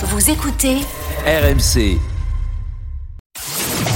Vous écoutez RMC.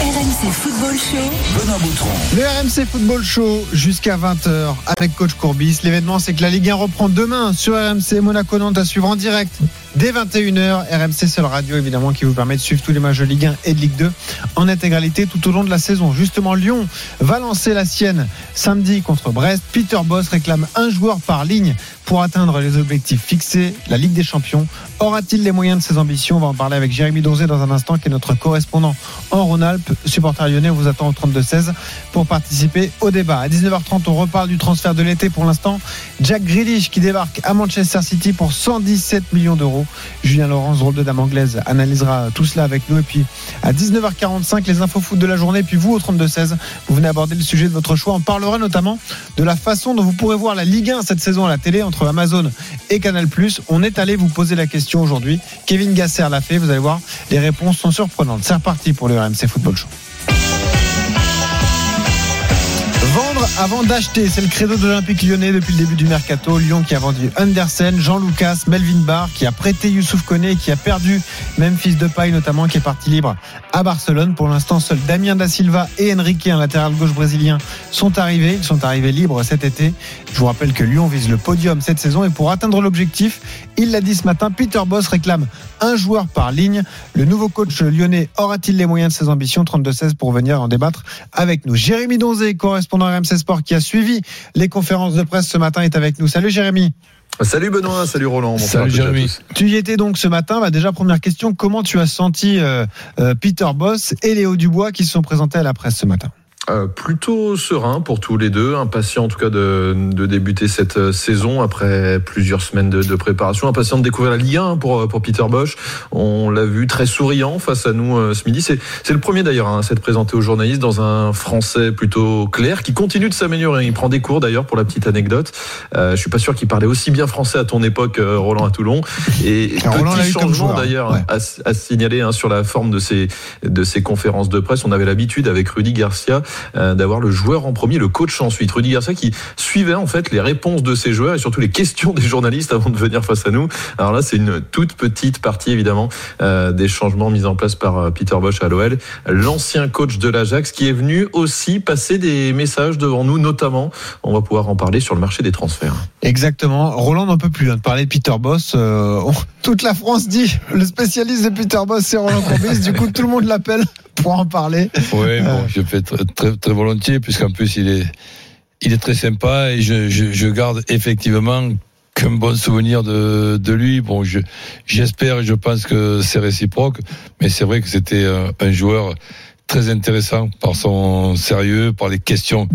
RMC Football Show. Benoît Boutron. Le RMC Football Show jusqu'à 20h avec coach Courbis. L'événement, c'est que la Ligue 1 reprend demain sur RMC Monaco Nantes à suivre en direct dès 21h. RMC seule radio évidemment qui vous permet de suivre tous les matchs de Ligue 1 et de Ligue 2 en intégralité tout au long de la saison. Justement, Lyon va lancer la sienne samedi contre Brest. Peter Boss réclame un joueur par ligne pour atteindre les objectifs fixés. La Ligue des Champions aura-t-il les moyens de ses ambitions? On va en parler avec Jérémy Donzé dans un instant, qui est notre correspondant en Rhône-Alpes. Supporter lyonnais, on vous attend au 32-16 pour participer au débat. À 19h30, on reparle du transfert de l'été pour l'instant. Jack Grealish qui débarque à Manchester City pour 117 millions d'euros. Julien Laurence, rôle de dame anglaise, analysera tout cela avec nous. Et puis à 19h45, les infos foot de la journée. Puis vous, au 32-16, vous venez aborder le sujet de votre choix. On parlera notamment de la façon dont vous pourrez voir la Ligue 1 cette saison à la télé entre Amazon et Canal+. On est allé vous poser la question aujourd'hui. Kevin Gasser l'a fait. Vous allez voir, les réponses sont surprenantes. C'est reparti pour le RMC Football Show. Avant d'acheter, c'est le credo de l'Olympique lyonnais depuis le début du mercato. Lyon qui a vendu Andersen, Jean Lucas, Melvin Barr, qui a prêté Youssouf Koné, qui a perdu Memphis Depay notamment, qui est parti libre à Barcelone. Pour l'instant, seuls Damien Da Silva et Enrique, un latéral gauche brésilien, sont arrivés. Ils sont arrivés libres cet été. Je vous rappelle que Lyon vise le podium cette saison et pour atteindre l'objectif, il l'a dit ce matin, Peter Boss réclame un joueur par ligne. Le nouveau coach lyonnais aura-t-il les moyens de ses ambitions? 32-16 pour venir en débattre avec nous. Jérémy Donzé, correspondant RMC Sport qui a suivi les conférences de presse ce matin, est avec nous. Salut Jérémy. Salut Benoît, salut Roland. Salut Jérémy. Tu y étais donc ce matin. Bah déjà, première question, comment tu as senti euh, euh, Peter Boss et Léo Dubois qui se sont présentés à la presse ce matin? Euh, plutôt serein pour tous les deux, impatient en tout cas de, de débuter cette euh, saison après plusieurs semaines de, de, préparation, impatient de découvrir la Ligue 1 pour, pour Peter Bosch. On l'a vu très souriant face à nous euh, ce midi. C'est, c'est le premier d'ailleurs hein, à s'être présenté aux journalistes dans un français plutôt clair qui continue de s'améliorer. Il prend des cours d'ailleurs pour la petite anecdote. Euh, je suis pas sûr qu'il parlait aussi bien français à ton époque, Roland à Toulon. Et Alors, petit changement d'ailleurs ouais. à, à signaler hein, sur la forme de ces, de ces conférences de presse. On avait l'habitude avec Rudy Garcia euh, d'avoir le joueur en premier, le coach ensuite. Rudy Garcia qui suivait en fait les réponses de ses joueurs et surtout les questions des journalistes avant de venir face à nous. Alors là, c'est une toute petite partie évidemment euh, des changements mis en place par euh, Peter Bosch à l'OL, l'ancien coach de l'Ajax qui est venu aussi passer des messages devant nous, notamment. On va pouvoir en parler sur le marché des transferts. Exactement. Roland n'en peut plus hein, de parler de Peter Boss. Euh, toute la France dit le spécialiste de Peter Boss, c'est Roland Courbis. du coup, tout le monde l'appelle pour en parler. Oui, bon, Euh. je le fais très, très, très volontiers, puisqu'en plus, il est, il est très sympa et je, je, je garde effectivement qu'un bon souvenir de, de lui. Bon, je, j'espère et je pense que c'est réciproque, mais c'est vrai que c'était un, un joueur très intéressant par son sérieux, par les questions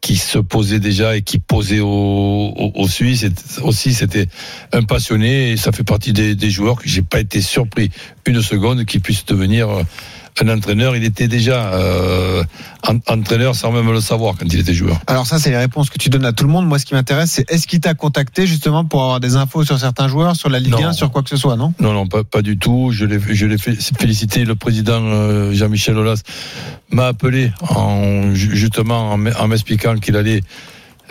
qui se posaient déjà et qui aux, aux Suisses. Et aussi, c'était un passionné et ça fait partie des, des joueurs que j'ai pas été surpris une seconde qu'il puisse devenir un entraîneur. Il était déjà euh, en- entraîneur sans même le savoir quand il était joueur. Alors ça, c'est les réponses que tu donnes à tout le monde. Moi, ce qui m'intéresse, c'est est-ce qu'il t'a contacté justement pour avoir des infos sur certains joueurs, sur la Ligue Non. 1, sur quoi que ce soit, non? Non, non, pas, pas du tout. Je l'ai, je l'ai fait- félicité. Le président euh, Jean-Michel Aulas m'a appelé en, ju- justement en m'expliquant qu'il allait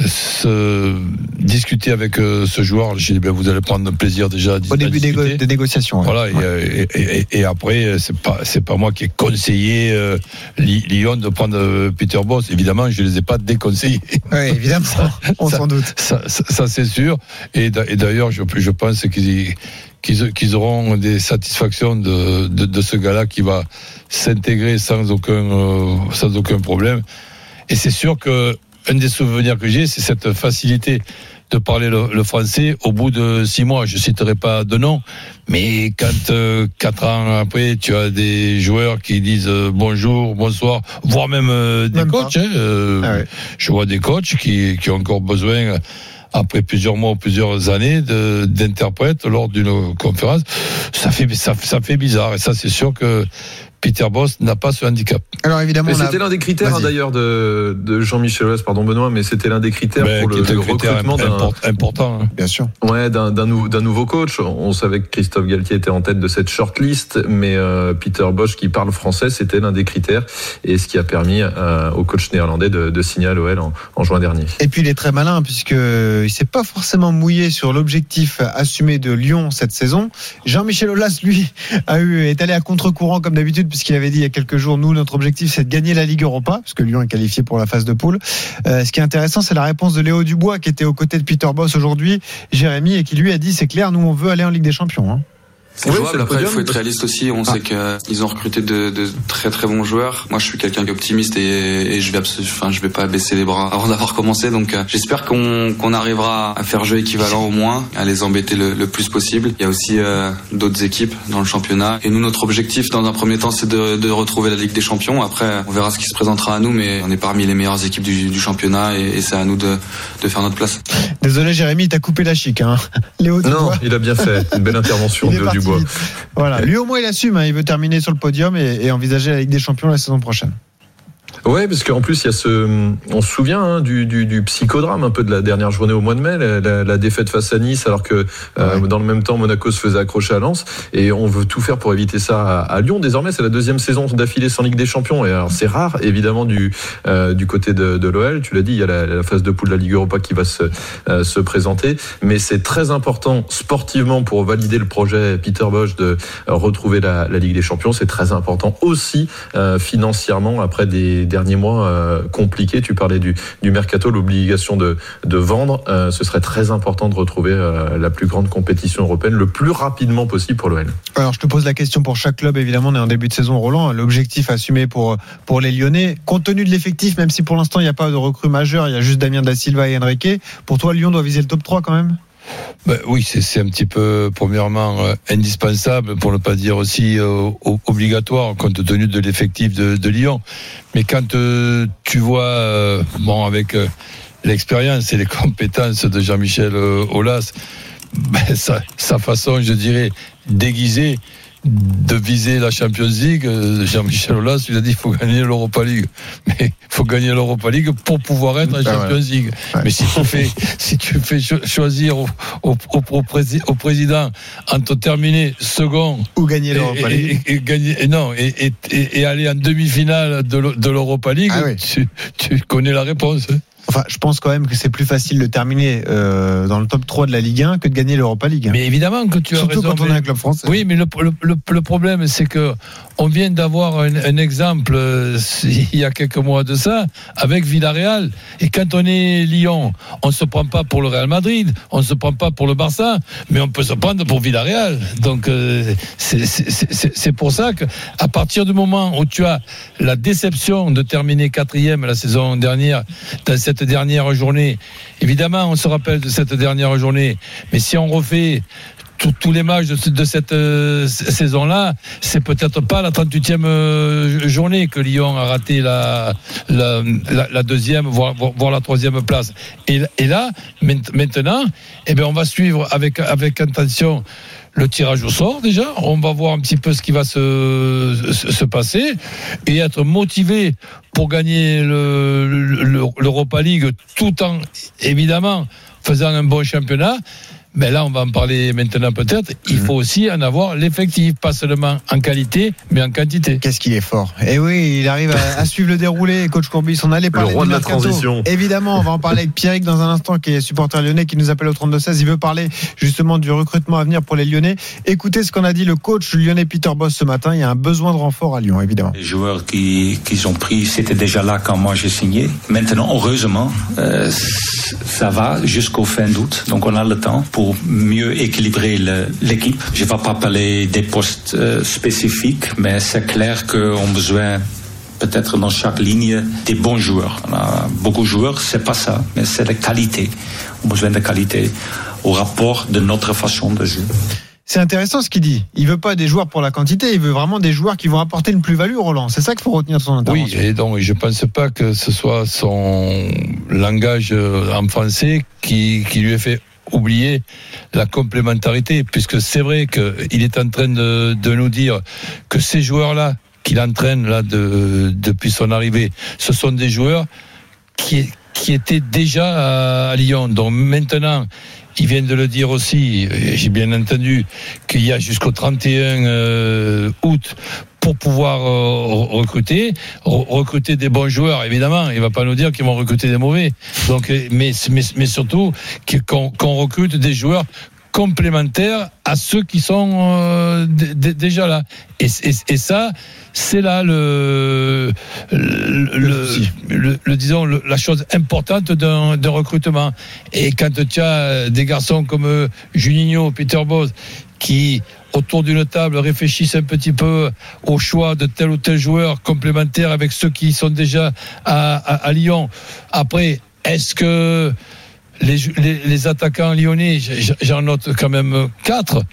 se discuter avec euh, ce joueur. J'ai dit, ben, vous allez prendre plaisir déjà Au début des, négociations. ouais. Voilà, et, euh, et, et- et après, euh, c'est pas c'est pas moi qui ai conseillé euh, Lyon de prendre Peter Boss. Évidemment, je les ai pas déconseillés. Ouais, évidemment, on s'en doute. Ça, ça, ça, c'est sûr. Et, d'a- et d'ailleurs, je, je pense qu'ils qu'ils auront des satisfactions de, de, de ce gars-là qui va s'intégrer sans aucun euh, sans aucun problème. Et c'est sûr que un des souvenirs que j'ai, c'est cette facilité de parler le, le français au bout de six mois. Je citerai pas de nom, mais quand euh, quatre ans après, tu as des joueurs qui disent euh, bonjour, bonsoir, voire même euh, des Même coachs. hein, Ah ouais. Je vois des coachs qui, qui ont encore besoin après plusieurs mois ou plusieurs années d'interprètes lors d'une conférence, ça fait ça, ça fait bizarre et ça c'est sûr que Peter Boss n'a pas ce handicap. Alors évidemment, Mais on a- c'était l'un des critères hein, Vas-y. d'ailleurs de, de Jean-Michel Aulas, pardon Benoît, mais c'était l'un des critères Mais pour le, critère recrutement d'un import- important. hein. bien sûr. ouais, d'un d'un nou- d'un nouveau coach. On savait que Christophe Galtier était en tête de cette shortlist, mais euh, Peter Bosch qui parle français, c'était l'un des critères et ce qui a permis euh, au coach néerlandais de, de signer à l'OL en, en juin dernier. Et puis il est très malin puisque il s'est pas forcément mouillé sur l'objectif assumé de Lyon cette saison. Jean-Michel Aulas, lui, a eu est allé à contre-courant comme d'habitude puisqu'il avait dit il y a quelques jours nous notre objectif c'est de gagner la Ligue Europa parce que Lyon est qualifié pour la phase de poule. Euh, ce qui est intéressant c'est la réponse de Léo Dubois qui était aux côtés de Peter Boss aujourd'hui, Jérémy et qui lui a dit c'est clair nous on veut aller en Ligue des Champions. hein. C'est Oui, jouable. Après, il faut être réaliste aussi. On sait qu'ils ont recruté de, de très très bons joueurs. Moi, je suis quelqu'un qui est optimiste et, et je vais enfin, je vais pas baisser les bras avant d'avoir commencé. Donc, euh, j'espère qu'on qu'on arrivera à faire jeu équivalent au moins, à les embêter le, le plus possible. Il y a aussi euh, d'autres équipes dans le championnat. Et nous, notre objectif, dans un premier temps, c'est de, de retrouver la Ligue des Champions. Après, on verra ce qui se présentera à nous, mais on est parmi les meilleures équipes du, du championnat et, et c'est à nous de, de faire notre place. Désolé Jérémy, il t'a coupé la chic. Hein. Léo Non, il a bien fait. Une belle intervention de Dubois. Voilà, lui au moins il assume, hein, il veut terminer sur le podium et, et envisager la Ligue des Champions la saison prochaine. Ouais, parce qu'en plus, il y a ce. On se souvient hein, du, du, du psychodrame un peu de la dernière journée au mois de mai, la, la- la défaite face à Nice, alors que euh, dans le même temps, Monaco se faisait accrocher à Lens. Et on veut tout faire pour éviter ça à, à Lyon. Désormais, c'est la deuxième saison d'affilée sans Ligue des Champions. Et alors, c'est rare, évidemment, du, euh, du côté de, de l'OL. Tu l'as dit, il y a la, la phase de poule de la Ligue Europa qui va se, euh, se présenter. Mais c'est très important sportivement pour valider le projet Peter Bosch de euh, retrouver la, la Ligue des Champions. C'est très important aussi euh, financièrement après des derniers mois euh, compliqués. Tu parlais du, mercato, l'obligation de, vendre. Euh, ce serait très important de retrouver euh, la plus grande compétition européenne le plus rapidement possible pour l'OL. Alors je te pose la question pour chaque club, évidemment on est en début de saison Roland, l'objectif assumé pour, pour les Lyonnais, compte tenu de l'effectif, même si pour l'instant il n'y a pas de recrue majeure, il y a juste Damien Da Silva et Enrique, pour toi Lyon doit viser le top 3 quand même? Ben oui, c'est un petit peu, premièrement, euh, indispensable, pour ne pas dire aussi euh, obligatoire, compte tenu de l'effectif de, Lyon. Mais quand euh, tu vois, avec l'expérience et les compétences de Jean-Michel Aulas, ben, sa façon, je dirais, déguisée de viser la Champions League, euh, Jean-Michel Aulas, il a dit qu'il faut gagner l'Europa League. Mais il faut gagner l'Europa League pour pouvoir être en Ah. Champions League. Ouais. Mais si tu fais, si tu fais cho- choisir au, au, au, prési- au président entre terminer second Ou gagner l'Europa League et- et gagner, et non, et, aller en demi-finale de l'E- de l'Europa League, Ah oui. tu, tu connais la réponse. Enfin, je pense quand même que c'est plus facile de terminer euh, dans le top 3 de la Ligue 1 que de gagner l'Europa League. Mais évidemment que tu as Surtout raison. quand on est un club français. Oui, mais le, le, le- le problème, c'est que on vient d'avoir un, un exemple euh, il y a quelques mois de ça avec Villarreal. Et quand on est Lyon, on se prend pas pour le Real Madrid, on se prend pas pour le Barça, mais on peut se prendre pour Villarreal. Donc euh, c'est pour ça que à partir du moment où tu as la déception de terminer quatrième la saison dernière dans cette dernière journée, évidemment on se rappelle de cette dernière journée, mais si on refait tous- les matchs de, ce- de cette euh, saison-là, c'est peut-être pas la 38e euh, journée que Lyon a raté la, deuxième, voire, la troisième place. Et, et là, maintenant, eh bien, on va suivre avec, avec attention le tirage au sort déjà. On va voir un petit peu ce qui va se, se, se passer et être motivé pour gagner le- le- l'Europa League tout en, évidemment, faisant un bon championnat. Mais là, on va en parler maintenant peut-être. Il faut aussi en avoir l'effectif, pas seulement en qualité, mais en quantité. Qu'est-ce qu'il est fort. Et oui, il arrive à, à suivre le déroulé. Coach Courbis, on allait parler roi du de la mercato. transition. Évidemment, on va en parler avec Pierrick dans un instant, qui est supporter lyonnais, qui nous appelle au 32-16. Il veut parler justement du recrutement à venir pour les Lyonnais. Écoutez ce qu'on a dit le coach lyonnais Peter Boss ce matin. Il y a un besoin de renfort à Lyon, évidemment. Les joueurs qui- qu'ils ont pris, c'était déjà là quand moi j'ai signé. Maintenant, heureusement, euh, ça va jusqu'au fin d'août. Donc on a le temps pour mieux équilibrer l'équipe. Je ne vais pas parler des postes euh, spécifiques, mais c'est clair qu'on a besoin peut-être dans chaque ligne des bons joueurs. On a beaucoup de joueurs, c'est pas ça, mais c'est la qualité. On a besoin de qualité au rapport de notre façon de jouer. C'est intéressant ce qu'il dit. Il veut pas des joueurs pour la quantité, il veut vraiment des joueurs qui vont apporter une plus-value, Roland. C'est ça qu'il faut retenir de son Oui, intervention. et donc je pense pas que ce soit son langage euh, en français qui, qui lui ait fait oublier la complémentarité, puisque c'est vrai qu'il est en train de, nous dire que ces joueurs-là qu'il entraîne là de, depuis son arrivée, ce sont des joueurs qui, qui étaient déjà à, Lyon. Donc maintenant, ils viennent de le dire aussi, j'ai bien entendu qu'il y a jusqu'au 31 euh, août pour pouvoir euh, recruter, recruter des bons joueurs, évidemment. Il va pas nous dire qu'ils vont recruter des mauvais. Donc, euh, mais, mais, mais surtout qu'on recrute des joueurs complémentaires à ceux qui sont euh, déjà là. Et, et, ça, c'est là le, le, le, disons la chose importante d'un recrutement. Et quand tu as des garçons comme Juninho, Peter Bose, qui autour d'une table réfléchissent un petit peu au choix de tel ou tel joueur complémentaire avec ceux qui sont déjà à, à, Lyon. Après, est-ce que les, les, attaquants lyonnais, j'en note quand même quatre,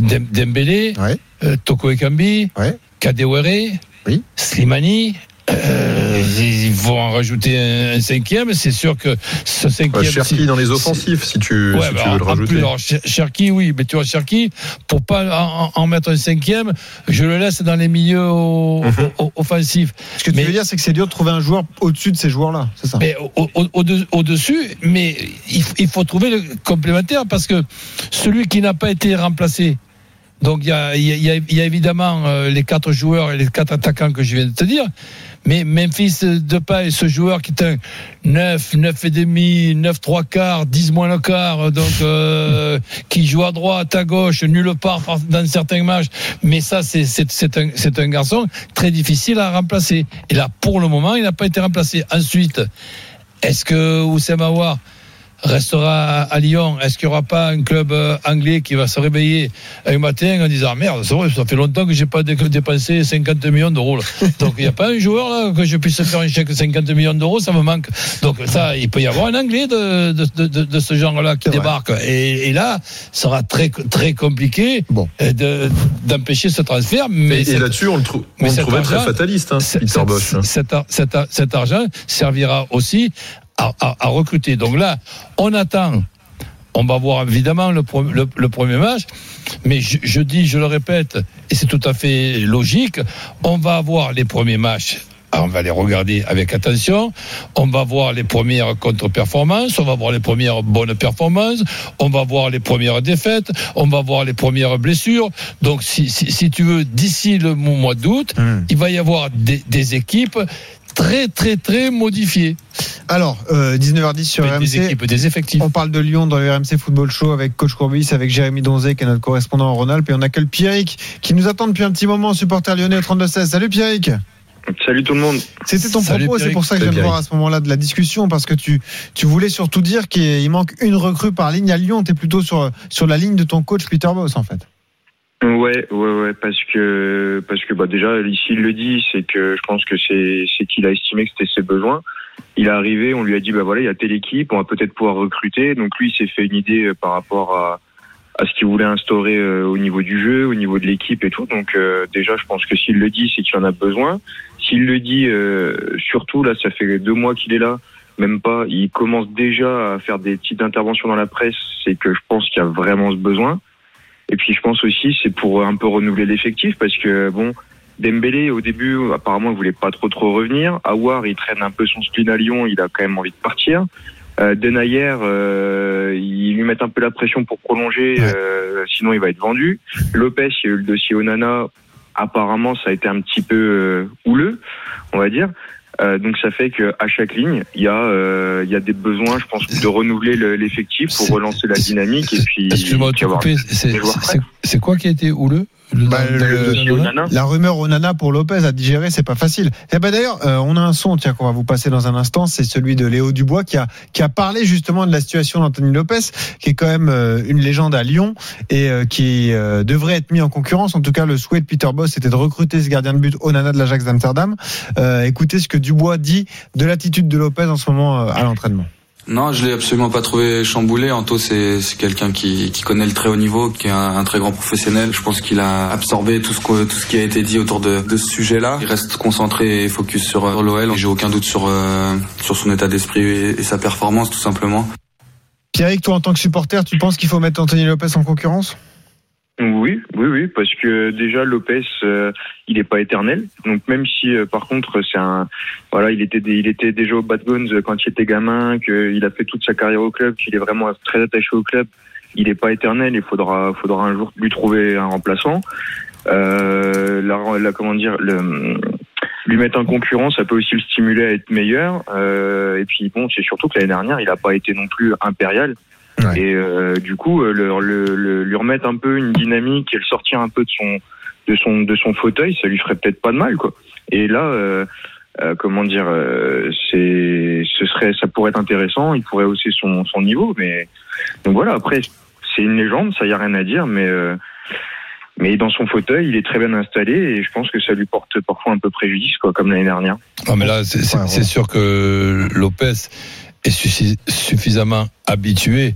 Dembélé, ouais. euh, Toko Ekambi, ouais. Kadewere, oui. Slimani, euh, ils vont en rajouter un, cinquième. C'est sûr que ce cinquième. Ouais, Cherki dans les offensifs, si tu, ouais, si bah, tu veux le rajouter. Plus, alors, Cherki, oui, mais tu vois, Cherki, pour pas en, en, mettre un cinquième, je le laisse dans les milieux au, mm -hmm. offensifs. Ce que tu veux dire, c'est que c'est dur de trouver un joueur au-dessus de ces joueurs-là, c'est ça? Mais Au-dessus, au, mais il, il faut trouver le complémentaire parce que celui qui n'a pas été remplacé, donc il y a, y, a, y a, évidemment euh, les quatre joueurs et les quatre attaquants que je viens de te dire. Mais Memphis Depay, ce joueur qui est un 9, 9 et demi, 9 3 quarts, 10 moins le quart, donc euh, qui joue à droite, à gauche, nulle part dans certains matchs. Mais ça, c'est un, un garçon très difficile à remplacer. Et là, pour le moment, il n'a pas été remplacé. Ensuite, est-ce que Oussem Aouar restera à Lyon, est-ce qu'il n'y aura pas un club euh, anglais qui va se réveiller un matin en disant merde, c'est vrai, ça fait longtemps que j'ai pas dépensé 50 millions d'euros. Donc il n'y a pas un joueur là que je puisse faire un chèque de 50 millions d'euros, ça me manque. Donc ça, il peut y avoir un anglais de, de, de, de ce genre-là qui débarque. Et, et, là, ça sera très très compliqué bon. Euh, d'empêcher ce transfert. Mais et, là-dessus, on le, trouve on le trouvait très fataliste, hein, Peter Bosch. Cet, cet, cet argent servira aussi à, recruter. Donc là, on attend. On va voir évidemment le, le, premier match, mais je, je, dis, je le répète, et c'est tout à fait logique, on va avoir les premiers matchs on va les regarder avec attention. On va voir les premières contre-performances, on va voir les premières bonnes performances, on va voir les premières défaites, on va voir les premières blessures. Donc, si, si, si tu veux, d'ici le mois d'août, mmh. il va y avoir des, des équipes très très très modifié. Alors, euh, 19h10 sur RMC. Des équipes, des effectifs. On parle de Lyon dans le RMC Football Show avec Coach Courbis, avec Jérémy Donzé, qui est notre correspondant en Rhône-Alpes. Et on accueille Pierrick, qui nous attend depuis un petit moment, supporter lyonnais 32-16. Salut Pierrick. Salut tout le monde. C'était ton Salut propos, c'est pour ça que j'aime voir à ce moment-là de la discussion, parce que tu, tu voulais surtout dire qu'il manque une recrue par ligne à Lyon. Tu es plutôt sur, sur la ligne de ton coach Peter Boss, en fait. Ouais, ouais, ouais, parce que parce que bah déjà ici il le dit, c'est que je pense que c'est c'est qu'il a estimé que c'était ses besoins. Il est arrivé, on lui a dit bah voilà il y a telle équipe, on va peut-être pouvoir recruter. Donc lui il s'est fait une idée euh, par rapport à à ce qu'il voulait instaurer euh, au niveau du jeu, au niveau de l'équipe et tout. Donc euh, déjà je pense que s'il le dit c'est qu'il en a besoin. S'il le dit surtout là ça fait deux mois qu'il est là, même pas, il commence déjà à faire des petites interventions dans la presse, c'est que je pense qu'il y a vraiment ce besoin. Et puis je pense aussi c'est pour un peu renouveler l'effectif parce que bon, Dembélé au début apparemment il voulait pas trop trop revenir. Awar il traîne un peu son spleen à Lyon, il a quand même envie de partir. Euh, Denayer, euh, ils lui mettent un peu la pression pour prolonger, euh, sinon il va être vendu. Lopez, il y a eu le dossier Onana, apparemment ça a été un petit peu euh, houleux, on va dire. Euh, donc ça fait qu'à chaque ligne, il y a euh, il y a des besoins, je pense, de renouveler l'effectif pour relancer la dynamique et puis. Excuse-moi c'est quoi qui a été houleux? Bah, la rumeur Onana pour Lopez à digérer, c'est pas facile. Et eh ben d'ailleurs, euh, on a un son tiens qu'on va vous passer dans un instant, c'est celui de Léo Dubois qui a qui a parlé justement de la situation d'Anthony Lopez, qui est quand même euh, une légende à Lyon et euh, qui devrait être mis en concurrence. En tout cas, le souhait de Peter Boss c'était de recruter ce gardien de but Onana de l'Ajax d'Amsterdam. écoutez ce que Dubois dit de l'attitude de Lopez en ce moment à l'entraînement. Non, je l'ai absolument pas trouvé chamboulé. Anto, c'est quelqu'un qui, connaît le très haut niveau, qui est un, très grand professionnel. Je pense qu'il a absorbé tout ce, qui a été dit autour de, ce sujet-là. Il reste concentré et focus sur, l'OL. J'ai aucun doute sur, euh, son état d'esprit et, et, sa performance, tout simplement. Pierrick, toi, en tant que supporter, tu penses qu'il faut mettre Anthony Lopez en concurrence? Oui, oui, oui, parce que déjà Lopez, euh, il n'est pas éternel. Donc même si, euh, par contre, c'est un, voilà, il était, il était déjà au Bad Bones quand il était gamin, qu'il a fait toute sa carrière au club, qu'il est vraiment très attaché au club. Il n'est pas éternel. Il faudra, faudra un jour lui trouver un remplaçant. Euh, la, la- comment dire, le, lui mettre un concurrent, ça peut aussi le stimuler à être meilleur. Euh, et puis bon, c'est surtout que l'année dernière, il n'a pas été non plus impérial. Ouais. Et euh, du coup, euh, le, le- le- lui remettre un peu une dynamique et le sortir un peu de son de son de son fauteuil, ça lui ferait peut-être pas de mal, quoi. Et là, euh, euh, comment dire, euh, c'est ce serait, ça pourrait être intéressant. Il pourrait hausser son son niveau, mais donc voilà. Après, c'est une légende, ça y a rien à dire, mais euh, mais dans son fauteuil, il est très bien installé et je pense que ça lui porte parfois un peu préjudice, quoi, comme l'année dernière. Non, mais là, c'est c'est- Ouais, ouais. c'est sûr que Lopez est suffi- suffisamment habitué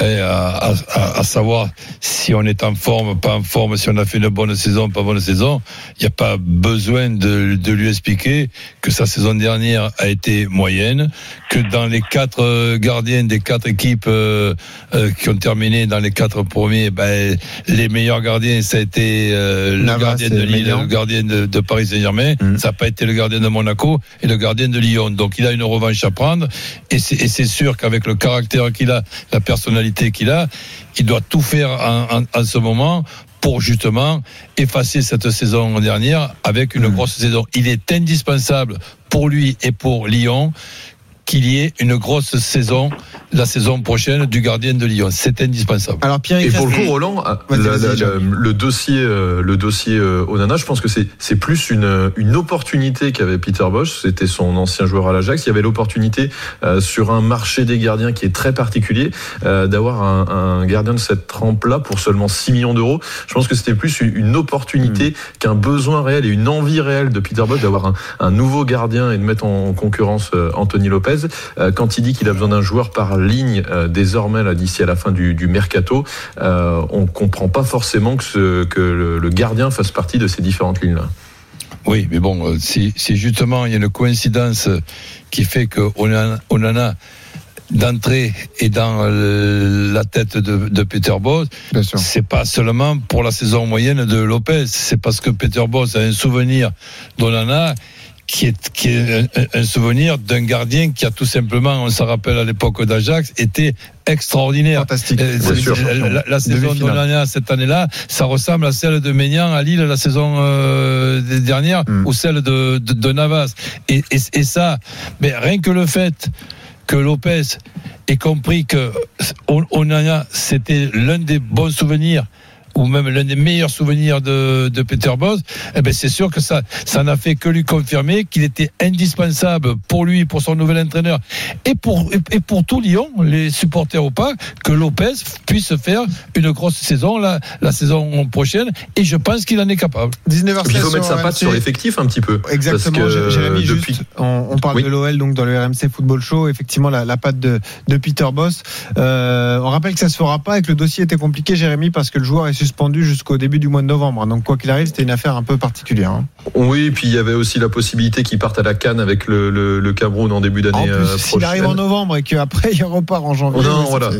à, à- savoir si on est en forme, pas en forme, si on a fait une bonne saison, pas bonne saison. Il n'y a pas besoin de, de lui expliquer que sa saison dernière a été moyenne, que dans les quatre euh, gardiens des quatre équipes euh, euh, qui ont terminé dans les quatre premiers, ben, les meilleurs gardiens, ça a été euh, le gardien de Lille, le gardien de, de Paris Saint-Germain, Mhm. ça n'a pas été le gardien de Monaco et le gardien de Lyon. Donc il a une revanche à prendre et c'est sûr qu'avec le caractère qu'il a, la personnalité qu'il a, il doit tout faire en, en- en ce moment pour justement effacer cette saison dernière avec une Mhm. grosse saison. Il est indispensable pour lui et pour Lyon qu'il y ait une grosse saison la saison prochaine du gardien de Lyon. C'est indispensable. Alors Pierre Et pour le coup, Roland, la- la- la- le dossier, euh, le dossier euh, Onana, je pense que c'est c'est plus une une opportunité qu'avait Peter Bosch. C'était son ancien joueur à l'Ajax. Il y avait l'opportunité euh, sur un marché des gardiens qui est très particulier euh, d'avoir un, un gardien de cette trempe-là pour seulement 6 millions d'euros. Je pense que c'était plus une- une opportunité Hmm. qu'un besoin réel et une envie réelle de Peter Bosch d'avoir un, un nouveau gardien et de mettre en concurrence Anthony Lopez. Euh, quand il dit qu'il a besoin d'un joueur par ligne euh, désormais d'ici à la fin du, du mercato, euh, on comprend pas forcément que, ce- que le, le gardien fasse partie de ces différentes lignes là. Oui, mais bon, si, si justement il y a une coïncidence qui fait qu'on en, on en a d'entrée et dans la tête de, de Peter sûr. c'est pas seulement pour la saison moyenne de Lopez, c'est parce que Peter Bosz a un souvenir d'Onana qui est, qui est un, un souvenir d'un gardien qui a tout simplement, on s'en rappelle à l'époque d'Ajax, été extraordinaire. Fantastique. Euh, Bien sûr. la, saison d'Onana cette année-là, ça ressemble à celle de Maignan à Lille la saison euh, dernière Mm. ou celle de, de, de Navas. Et, et, et ça, mais rien que le fait que Lopez ait compris que On- Onana c'était l'un des bons souvenirs ou même l'un des meilleurs souvenirs de, de Peter Bosz, eh ben c'est sûr que ça, ça n'a fait que lui confirmer qu'il était indispensable pour lui, pour son nouvel entraîneur et pour, et pour tout Lyon, les supporters ou pas, que Lopez puisse faire une grosse saison la, la saison prochaine et je pense qu'il en est capable. 19h16 Il faut mettre sa patte sur l'effectif un petit peu. Exactement, Parce que, Jérémy, depuis- juste, on, on parle Oui. de l'OL donc dans le RMC Football Show, effectivement la, la patte de, de Peter Boss. Euh, on rappelle que ça se fera pas et que le dossier était compliqué, Jérémy, parce que le joueur est suspendu jusqu'au début du mois de novembre. Donc quoi qu'il arrive, c'était une affaire un peu particulière. hein. Oui, puis il y avait aussi la possibilité qu'il parte à la Cannes avec le, le, le Cameroun en début d'année plus, euh, s'il arrive en prochaine. novembre et qu'après il repart en janvier. Non, voilà.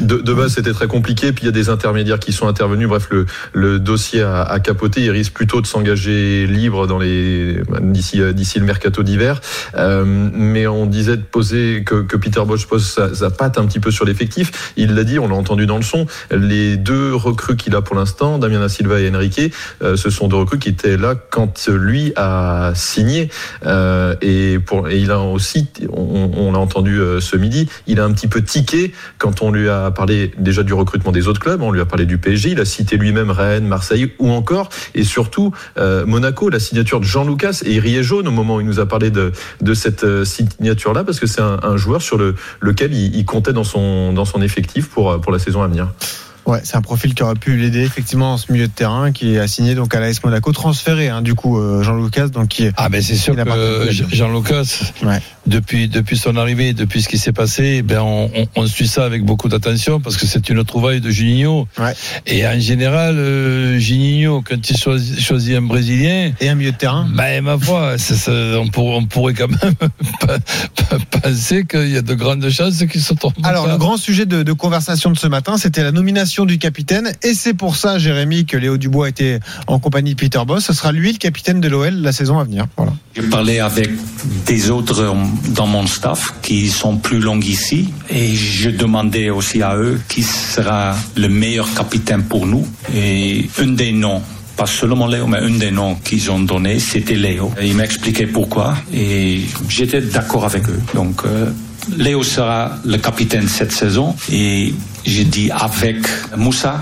De, de base, c'était très compliqué. Puis il y a des intermédiaires qui sont intervenus. Bref, le, le dossier a, a capoté. Il risque plutôt de s'engager libre dans les d'ici euh, d'ici le mercato d'hiver. Euh, mais on disait de poser que, que Peter Bosch pose sa, sa patte un petit peu sur l'effectif. Il l'a dit, on l'a entendu dans le son. Les deux recrues qu'il a pour l'instant, Damien Silva et Enrique, euh, ce sont deux recrues qui étaient là quand lui a signé. Euh, et, pour, et il a aussi, on, on l'a entendu euh, ce midi, il a un petit peu tiqué quand on lui a parlé déjà du recrutement des autres clubs, on lui a parlé du PSG, il a cité lui-même Rennes, Marseille ou encore, et surtout Monaco, la signature de Jean Lucas et il riait jaune au moment où il nous a parlé de, de cette signature-là parce que c'est un, un joueur sur le, lequel il, il comptait dans son, dans son effectif pour, pour la saison à venir. Ouais, c'est un profil qui aurait pu l'aider effectivement en ce milieu de terrain, qui est assigné donc à l'AS Monaco, transféré hein, du coup euh, Jean Lucas, donc qui est Ah ben c'est sûr que. Jean Lucas, Ouais. depuis depuis son arrivée, depuis ce qui s'est passé, ben on, on, on suit ça avec beaucoup d'attention parce que c'est une trouvaille de Juninho. Ouais. Et en général, euh, Juninho, quand il choisit, choisit un Brésilien, et un milieu de terrain. ben ma foi, on, pour- on pourrait quand même penser qu'il y a de grandes chances qu'il se trompe. Alors le grand sujet de, de conversation de ce matin, c'était la nomination du capitaine. Et c'est pour ça, Jérémy, que Léo Dubois était en compagnie de Peter Boss. Ce sera lui le capitaine de l'OL la saison à venir. Voilà. J'ai parlé avec des autres dans mon staff qui sont plus longs ici et je demandais aussi à eux qui sera le meilleur capitaine pour nous. Et un des noms pas seulement Léo, mais un des noms qu'ils ont donné, c'était Léo. Et il m'expliquait pourquoi et j'étais d'accord avec eux. Donc, euh, Léo sera le capitaine cette saison et j'ai dit avec Moussa,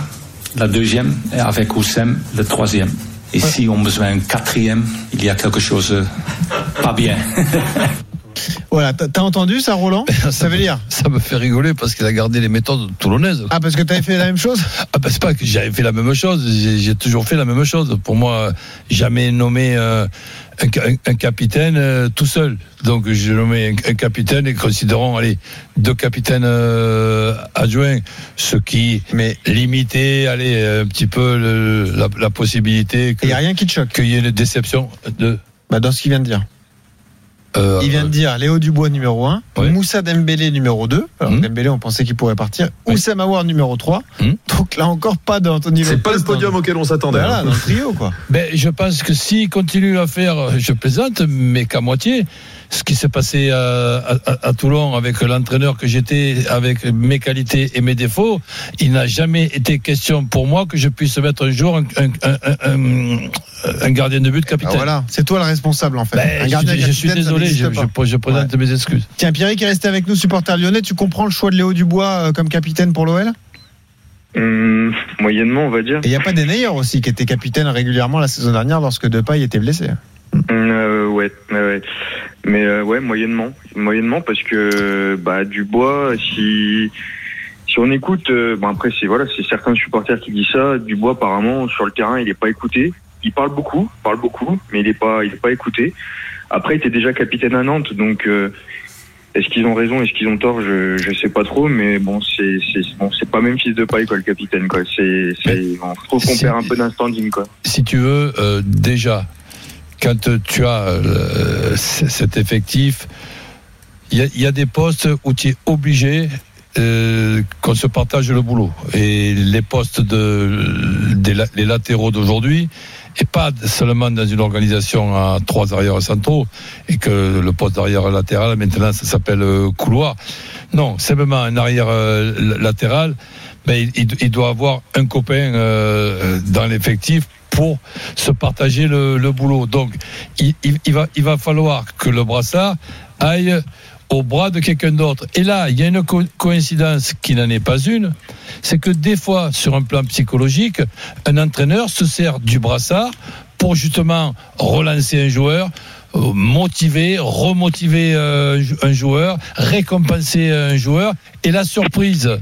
la deuxième, et avec Oussem, le troisième. Et si on besoin un quatrième, il y a quelque chose euh, pas bien. Voilà, t'as entendu ça, Roland? Ça veut dire? Ça me fait rigoler parce qu'il a gardé les méthodes toulonnaises. Ah, parce que t'avais fait la même chose? Ah ben c'est pas que j'avais fait la même chose, j'ai j'ai toujours fait la même chose. Pour moi, jamais nommé euh, un, un- capitaine euh, tout seul. Donc j'ai nommé un, un capitaine et considérons, allez, deux capitaines euh, adjoints, ce qui Mais limitait, allez, un petit peu le- la, la possibilité il n'y a rien qui te choque qu'il y ait une déception de. bah, dans ce qu'il vient de dire. Euh, Il vient de dire Léo Dubois numéro 1, Ouais. Moussa Dembélé numéro 2. Alors Hmm. Dembélé, on pensait qu'il pourrait partir. Ouais. Oussam Aouar numéro 3. Hmm. Donc là encore pas d'Anthony C'est pas le dans- podium auquel on s'attendait. Voilà, hein. dans le trio quoi. Ben, je pense que s'il continue à faire, je plaisante, mais qu'à moitié, ce qui s'est passé à, à- à Toulon avec l'entraîneur que j'étais, avec mes qualités et mes défauts, il n'a jamais été question pour moi que je puisse mettre un jour un, un- un- un- un gardien de but Ah, capitaine. voilà, c'est toi le responsable en fait. Ben, Un gardien je, je suis désolé, je, présente mes excuses. Tiens, Pierre qui est resté avec nous, supporter lyonnais, tu comprends le choix de Léo Dubois euh, comme capitaine pour l'OL Hum, moyennement, on va dire. Et il n'y a pas Denayer aussi qui était capitaine régulièrement la saison dernière lorsque Depay était blessé. Euh, ouais, ouais, ouais. Mais euh, ouais, moyennement, moyennement parce que bah Dubois, si si on écoute, euh, bon après c'est voilà, c'est certains supporters qui disent ça. Dubois apparemment sur le terrain, il est pas écouté. Il parle beaucoup, parle beaucoup, mais il est pas, il est pas écouté. Après, il était déjà capitaine à Nantes, donc euh, est-ce qu'ils ont raison, est-ce qu'ils ont tort, je je sais pas trop, mais bon c'est c'est bon c'est pas même fils de paille quoi le capitaine quoi. C'est c'est on trouve qu'on perd un peu d'un standing quoi. si tu veux, euh, déjà, quand tu as euh, cet effectif, il y, a- des postes où tu es obligé euh, qu'on se partage le boulot. Et les postes de, des latéraux d'aujourd'hui, et pas seulement dans une organisation à trois arrières centraux, et que le poste d'arrière latéral, maintenant, ça s'appelle euh, couloir. Non, simplement un arrière latéral, ben, il, doit avoir un copain euh, dans l'effectif pour se partager le, boulot. Donc, il, va, falloir que le brassard aille au bras de quelqu'un d'autre. Et là, il y a une co- coïncidence qui n'en est pas une, c'est que des fois, sur un plan psychologique, un entraîneur se sert du brassard pour justement relancer un joueur, euh, motiver, remotiver euh, un joueur, récompenser un joueur. Et la surprise,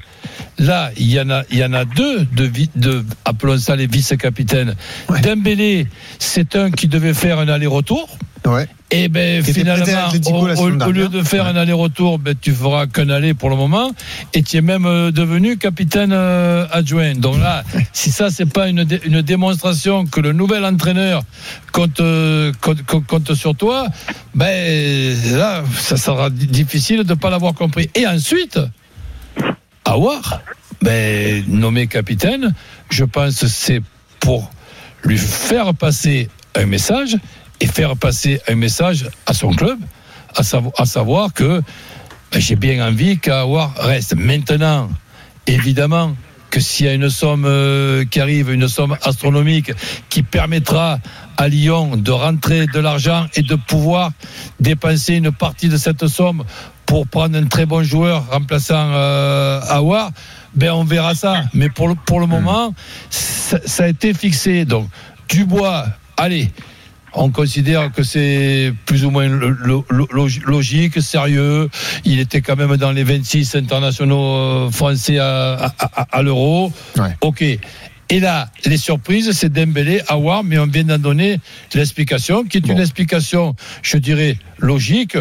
là, il y en a, il y en a deux de, appelons ça les vice-capitaines. Dembélé, c'est un qui devait faire un aller-retour. Ouais. Et ben prêté à finalement, au, lieu de faire un aller-retour, ben, tu feras qu'un aller pour le moment, et tu es même euh, devenu capitaine euh, adjoint. Donc là, si ça c'est pas une, dé- une démonstration que le nouvel entraîneur compte, euh, compte, compte- compte sur toi, ben là, ça sera di- difficile de pas l'avoir compris. Et ensuite, Awar, nommé capitaine, je pense c'est pour lui faire passer un message et faire passer un message à son club, à savoir que ben, j'ai bien envie qu'Awar reste. Maintenant, évidemment, que s'il y a une somme euh, qui arrive, une somme astronomique qui permettra à Lyon de rentrer de l'argent et de pouvoir dépenser une partie de cette somme pour prendre un très bon joueur remplaçant euh, Awar, ben on verra ça. Mais pour le, pour le moment, ça, ça a été fixé. Donc, Dubois, allez, on considère que c'est plus ou moins lo- lo- lo- logique, sérieux. Il était quand même dans les 26 internationaux euh, français à, à- à- à l'euro. Ouais. Ok. Et là, les surprises, c'est Dembélé, Awar, mais on vient d'en donner l'explication, qui est une explication, je dirais, logique,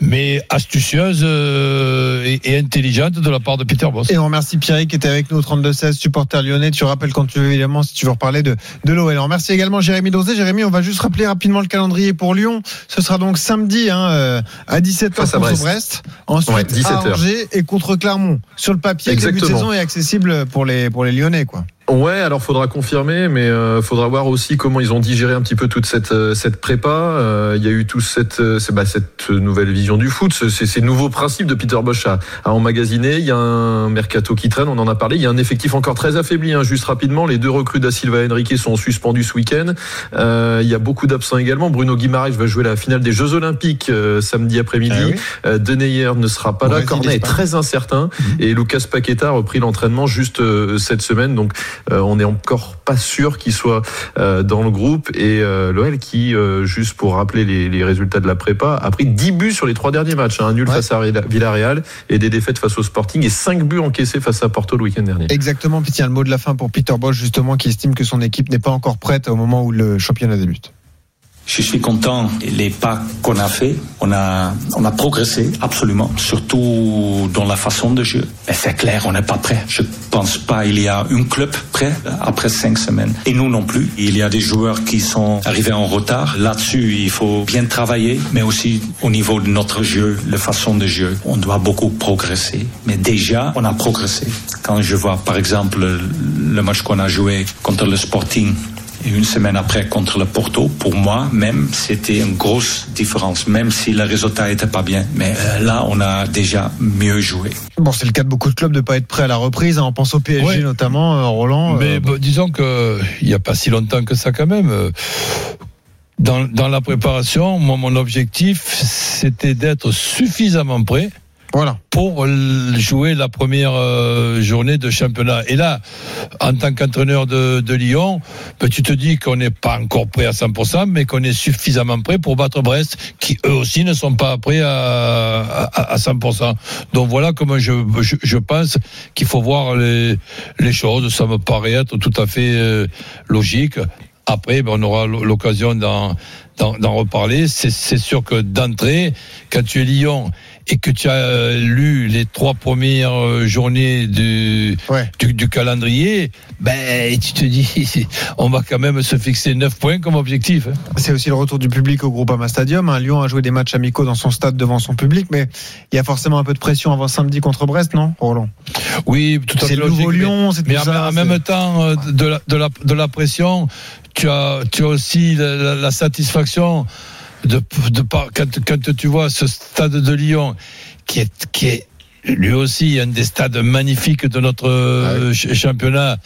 mais astucieuse euh, et, et intelligente de la part de Peter Boss. Et on remercie Pierre qui était avec nous au 32-16, supporter lyonnais. Tu rappelles quand tu veux, évidemment, si tu veux reparler de, de l'OL. On remercie également Jérémy Dosé. Jérémy, on va juste rappeler rapidement le calendrier pour Lyon. Ce sera donc samedi hein, euh, à 17h Face à contre Brest. Brest. Ensuite, Ouais, à 17h. Angers et contre Clermont. Sur le papier, le début de saison est accessible pour les, pour les Lyonnais. quoi. Ouais, alors faudra confirmer, mais euh, faudra voir aussi comment ils ont digéré un petit peu toute cette euh, cette prépa. Euh, Il y a eu tout cette euh, c'est- bah, cette nouvelle vision du foot, ce- ces, ces nouveaux principes de Peter Bosch à, à emmagasiner. Il y a un mercato qui traîne, on en a parlé. Il y a un effectif encore très affaibli. Hein, juste rapidement, les deux recrues da Silva et Enrique sont suspendus ce week-end. Euh, il y a beaucoup d'absents également. Bruno Guimaraes va jouer la finale des Jeux Olympiques euh, samedi après-midi. Ah oui. Euh, Deneyer ne sera pas là. Cornet est très incertain. Et Lucas Paqueta a repris l'entraînement juste euh, cette semaine. Donc, euh, on n'est encore pas sûr qu'il soit euh, dans le groupe. Et euh, l'OL qui, euh, juste pour rappeler les, les résultats de la prépa, a pris 10 buts sur les trois derniers matchs. hein. un nul Ouais. face à Villarreal et des défaites face au Sporting et 5 buts encaissés face à Porto le week-end dernier. Exactement. Puis tiens, le mot de la fin pour Peter Bosch, justement, qui estime que son équipe n'est pas encore prête au moment où le championnat débute. Je suis content les pas qu'on a fait. On a, on a progressé absolument, surtout dans la façon de jeu. Mais c'est clair, on n'est pas prêt. Je pense pas il y a un club prêt après cinq semaines. Et nous non plus. Il y a des joueurs qui sont arrivés en retard. Là-dessus, il faut bien travailler, mais aussi au niveau de notre jeu, la façon de jeu. On doit beaucoup progresser. Mais déjà, on a progressé. Quand je vois, par exemple, le match qu'on a joué contre le Sporting, et une semaine après contre le Porto, pour moi, même, c'était une grosse différence, même si le résultat n'était pas bien. Mais euh, là, on a déjà mieux joué. Bon, c'est le cas de beaucoup de clubs de ne pas être prêts à la reprise. hein. On pense au PSG Ouais. notamment, euh, Roland. Mais euh, bon, disons que il n'y a pas si longtemps que ça quand même. Dans, dans la préparation, moi, mon objectif, c'était d'être suffisamment prêt voilà. pour jouer la première euh, journée de championnat. Et là, en tant qu'entraîneur de, de Lyon, ben, tu te dis qu'on n'est pas encore prêt à 100%, mais qu'on est suffisamment prêt pour battre Brest, qui eux aussi ne sont pas prêts à, à, à 100%. Donc voilà comment je, je, je pense qu'il faut voir les, les choses. Ça me paraît être tout à fait euh, logique. Après, ben, on aura l'occasion d'en reparler. C'est sûr que d'entrée, quand tu es Lyon et que tu as euh, lu les trois premières euh, journées du, Ouais. du, du calendrier, ben tu te dis, on va quand même se fixer 9 points comme objectif. hein. C'est aussi le retour du public au Groupama Stadium. hein. Lyon a joué des matchs amicaux dans son stade devant son public, mais il y a forcément un peu de pression avant samedi contre Brest, non, Roland? Oui, tout à fait. C'est le nouveau mais- Lyon, c'est Mais tout en, ça. en même temps, euh, de la, de la, de la pression, tu as, tu as aussi la, la- la satisfaction de, de par- quand, quand tu vois ce stade de Lyon qui est, qui est lui aussi un des stades magnifiques de notre euh, ch- championnat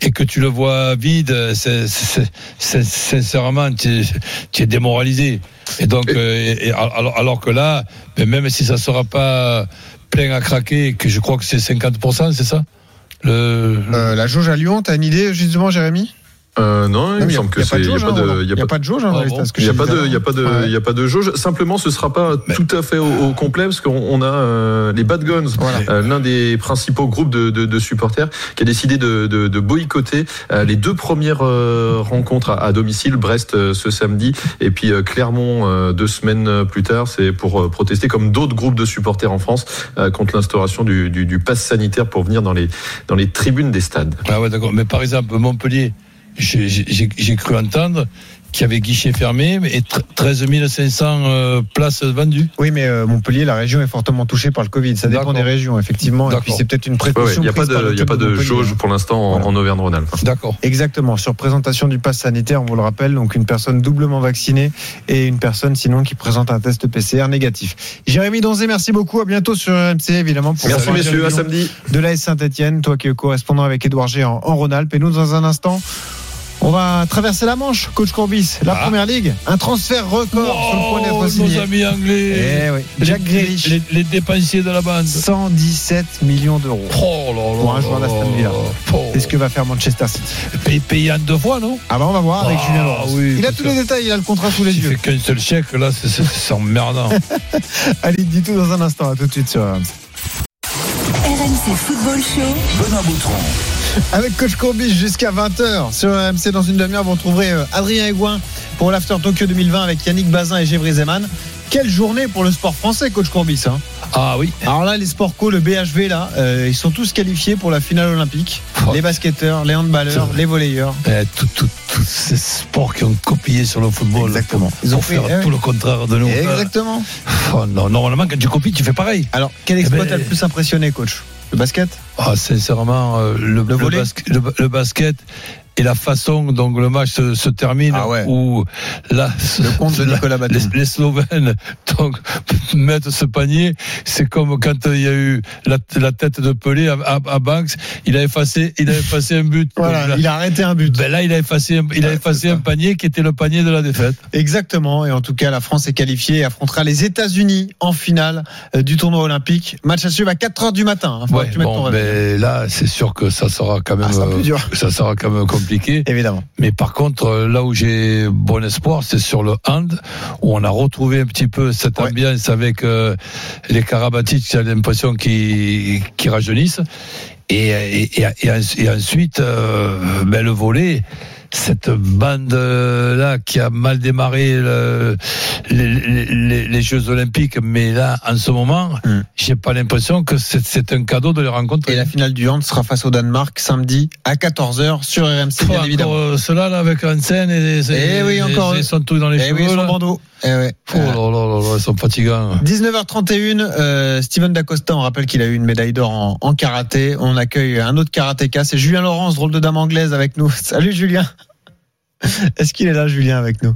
et que tu le vois vide, c'est- c'est- c'est- sincèrement, tu es, tu es démoralisé. Et donc, euh, et- et alors, alors que là, mais même si ça sera pas plein à craquer, que je crois que c'est 50%, c'est ça? Le, Euh, la jauge à Lyon, t'as une idée justement, Jérémy? Euh, non, il me semble que c'est. Il n'y a jauge, pas hein, de. Roland. il y a Y a pas- pas de jauge, hein, Ah Il n'y a pas de, il y a pas de, Ouais. il y a pas de jauge. Simplement, ce sera pas Mais- tout à fait au, au complet parce qu'on on a euh, les Bad Guns, Voilà. euh, l'un des principaux groupes de, de, de supporters, qui a décidé de, de, de boycotter euh, les deux premières euh, rencontres à, à domicile, Brest euh, ce samedi et puis euh, Clermont euh, deux semaines plus tard. C'est pour euh, protester comme d'autres groupes de supporters en France euh, contre l'instauration du, du, du pass sanitaire pour venir dans les dans les tribunes des stades. Ah ouais, d'accord. Mais par exemple, Montpellier, j'ai- cru entendre qu'il y avait guichet fermé et tr- 13 500 euh, places vendues. Oui, mais euh, Montpellier, la région est fortement touchée par le Covid. Ça dépend des régions, effectivement. Et puis c'est peut-être une précaution. Il n'y a pas de, a pas jauge pour l'instant en, Voilà. en Auvergne-Rhône-Alpes. D'accord. Exactement. Sur présentation du pass sanitaire, on vous le rappelle, donc une personne doublement vaccinée et une personne sinon qui présente un test PCR négatif. Jérémy Donzé, merci beaucoup. À bientôt sur RMC, évidemment. Pour Merci messieurs, à samedi. De l'AS Saint-Etienne, toi qui es correspondant avec Édouard G en, en Rhône-Alpes. Et nous, dans un instant, on va traverser la Manche, coach Courbis. La Ah. première ligue, un transfert record sur le point d'être Oh, signé. nos amis anglais. Eh oui. Jack les, Grealish, les, les dépensiers de la bande. 117 millions d'euros. Oh là là Pour un joueur d'Aston. Villa. Oh. C'est ce que va faire Manchester City. Pay- Payé en deux fois, non? Ah bah on va voir avec Ah, Julien Laurence. oui, il a tous les détails, il a le contrat sous les Il yeux. fait qu'un seul chèque, là, c'est- emmerdant. Allez, dis tout dans un instant. À tout de suite sur RMC. RMC Football Show. Benoît Boutron. Avec Coach Courbis jusqu'à 20h sur RMC dans une demi-heure, vous retrouverez euh, Adrien Aigouin pour l'After Tokyo 2020 avec Yannick Bazin et Gévry Zeman. Quelle journée pour le sport français, Coach Courbis. Hein Ah oui. Alors là, les sports co, le BHV, là, euh, ils sont tous qualifiés pour la finale olympique. Oh. Les basketteurs, les handballeurs, les volleyeurs. Eh, tout- tout- Tous ces sports qui ont copié sur le football. Exactement. Ils Ils ont fait fait- tout le contraire de nous. Exactement. Oh, non, normalement, quand tu copies, tu fais pareil. Alors, quel exploit Eh ben- t'a le plus impressionné, coach? Le basket? Ah, sincèrement, euh, le, le basket et la façon dont le match se, se termine, Ah ouais. où là, Le compte de la- Nicolas Batum. les, les Slovènes donc, mettent ce panier, c'est comme quand il y a eu la, la tête de Pelé à, à, à Banks, il a effacé, il a effacé un but. Voilà, Donc là, il a arrêté un but. ben là, il a effacé, un- il a effacé un panier qui était le panier de la défaite. Exactement. Et en tout cas, la France est qualifiée et affrontera les États-Unis en finale euh, du tournoi olympique. Match à suivre à 4 h du matin. hein. Ouais, bon, réveil. ben là, c'est sûr que ça sera quand même, Ah, ça euh, dur. ça sera quand même compliqué. Évidemment. Mais par contre, euh, là où j'ai bon espoir, c'est sur le hand, où on a retrouvé un petit peu cette Ouais. ambiance avec euh, les Karabatic, j'ai l'impression qu'ils rajeunissent. Et, et, et, et ens- et ensuite, euh, ben, le volet, cette bande là qui a mal démarré le- les, les- les- les Jeux Olympiques, mais là, en ce moment, Hmm. j'ai pas l'impression que c'est- un cadeau de les rencontrer. Et la finale du hand sera face au Danemark samedi à 14h sur RMC, bien Encore, évidemment. euh, ceux-là, là, avec Hansen et, Eh oui, encore eux. ils sont tous dans les Eh cheveux. oui. Eh ouais. Oh là là là là, ils sont fatigants. 19h31, euh, Steven Dacosta, on rappelle qu'il a eu une médaille d'or en, en karaté. On accueille un autre karatéka, c'est Julien Laurence, drôle de dame anglaise avec nous. Salut Julien. Est-ce qu'il est là, Julien, avec nous?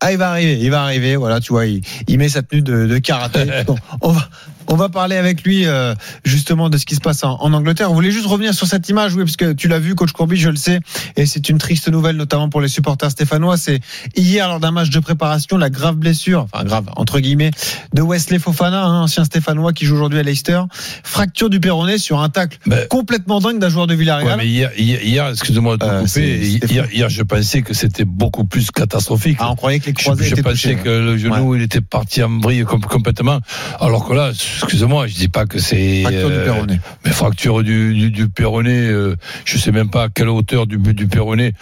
Ah, il va arriver, il va arriver. Voilà, tu vois, il, il met sa tenue de, de karaté. Bon, on va, on va parler avec lui euh, justement de ce qui se passe en, en Angleterre. Vous voulez juste revenir sur cette image, oui, parce que tu l'as vu, coach Courbis, je le sais, et c'est une triste nouvelle, notamment pour les supporters stéphanois. C'est hier lors d'un match de préparation, la grave blessure, enfin grave entre guillemets, de Wesley Fofana, un ancien stéphanois qui joue aujourd'hui à Leicester, fracture du péroné sur un tacle Ben, complètement dingue d'un joueur de ouais, Villarreal. mais hier, hier, excusez-moi de te Euh, couper, hier, hier, je pensais que c'était beaucoup plus catastrophique. Ah, on croyait que les Je, croisés je étaient pensais touchés. que le genou il était parti en vrille com- complètement. Alors que là, excusez-moi, je dis pas que c'est Fracture du euh, péroné. mais fracture du, du, du péroné, euh, je sais même pas à quelle hauteur du du péroné,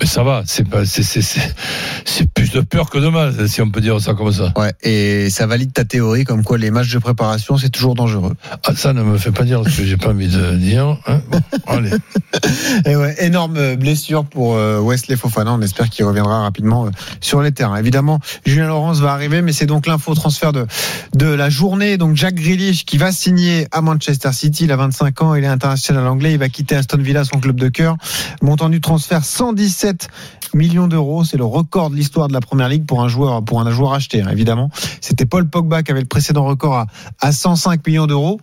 mais ça va, c'est pas c'est c'est plus de peur que de mal si on peut dire ça comme ça. Ouais, et ça valide ta théorie comme quoi les matchs de préparation c'est toujours dangereux. Ah, ça ne me fait pas dire ce que j'ai pas envie de dire. hein. Bon, allez. Et ouais, énorme blessure pour euh, Wesley Fofana. On espère qu'il reviendra rapidement sur les terrains. Évidemment, Julien Laurence va arriver, mais c'est donc l'info transfert de de la journée. Donc Jack Grealish qui va signer à Manchester City. Il a 25 ans, il est international anglais. Il va quitter Aston Villa, son club de cœur. Montant du transfert 117 millions d'euros. C'est le record de l'histoire de la Première Ligue pour un joueur pour un joueur acheté. hein, évidemment, c'était Paul Pogba qui avait le précédent record à, à 105 millions d'euros.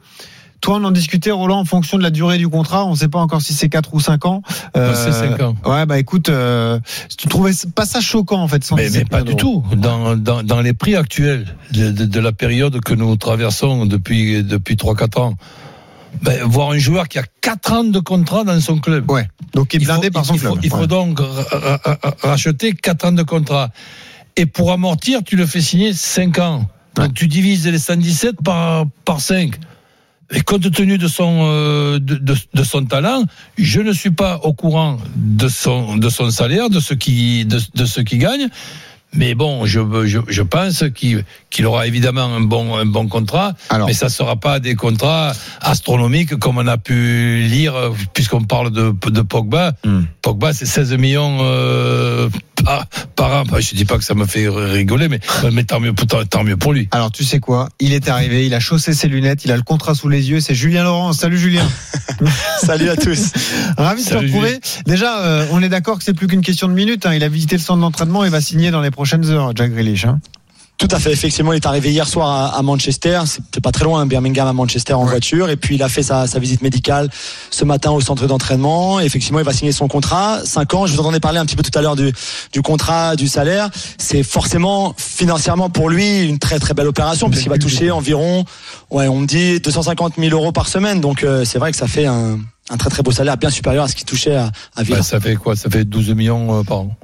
Toi, on en discutait, Roland, en fonction de la durée du contrat. On ne sait pas encore si c'est 4 ou 5 ans. Euh, c'est cinq ans. Ouais, bah écoute, euh, tu trouvais pas ça choquant, en fait, Mais, 117 mais pas du tout. Dans, dans, dans les prix actuels de, de, de la période que nous traversons depuis, depuis 3-4 ans, ben, voir un joueur qui a 4 ans de contrat dans son club. Ouais. Donc, il est Il faut, blindé par son il faut- club. il faut donc ra- ra- ra- racheter 4 ans de contrat. Et pour amortir, tu le fais signer 5 ans. Donc tu divises les 117 par, par 5. Et compte tenu de son, euh, de, de- de son talent, je ne suis pas au courant de son, de son salaire, de ce qui, de, de ce qu'il gagne. Mais bon, je, je, je pense qu'il qu'il aura évidemment un bon, un bon contrat, Alors. mais ça ne sera pas des contrats astronomiques comme on a pu lire, puisqu'on parle de, de Pogba. Hmm. Pogba, c'est 16 millions euh, par, par. Enfin, je dis pas que ça me fait rigoler, mais, mais tant, mieux, pour- tant, tant mieux pour lui. Alors, tu sais quoi? Il est arrivé, il a chaussé ses lunettes, il a le contrat sous les yeux. C'est Julien Laurent. Salut, Julien. Salut à tous. Ravi de te retrouver. Déjà, euh, on est d'accord que c'est plus qu'une question de minutes. hein. Il a visité le centre d'entraînement et va signer dans les prochaines heures, Jack Grealish. hein. Tout à fait. Effectivement, il est arrivé hier soir à, Manchester. C'est pas très loin, hein, Birmingham à Manchester en voiture. Et puis il a fait sa, sa visite médicale ce matin au centre d'entraînement. Effectivement, il va signer son contrat. Cinq ans. Je vous entendais parler un petit peu tout à l'heure du, du contrat, du salaire. C'est forcément financièrement pour lui une très très belle opération puisqu'il va toucher environ, ouais, on me dit 250 000 euros par semaine. Donc euh, c'est vrai que ça fait un, un très très beau salaire, bien supérieur à ce qu'il touchait à, à Villa. Bah, ça fait quoi? Ça fait 12 millions euh, par an.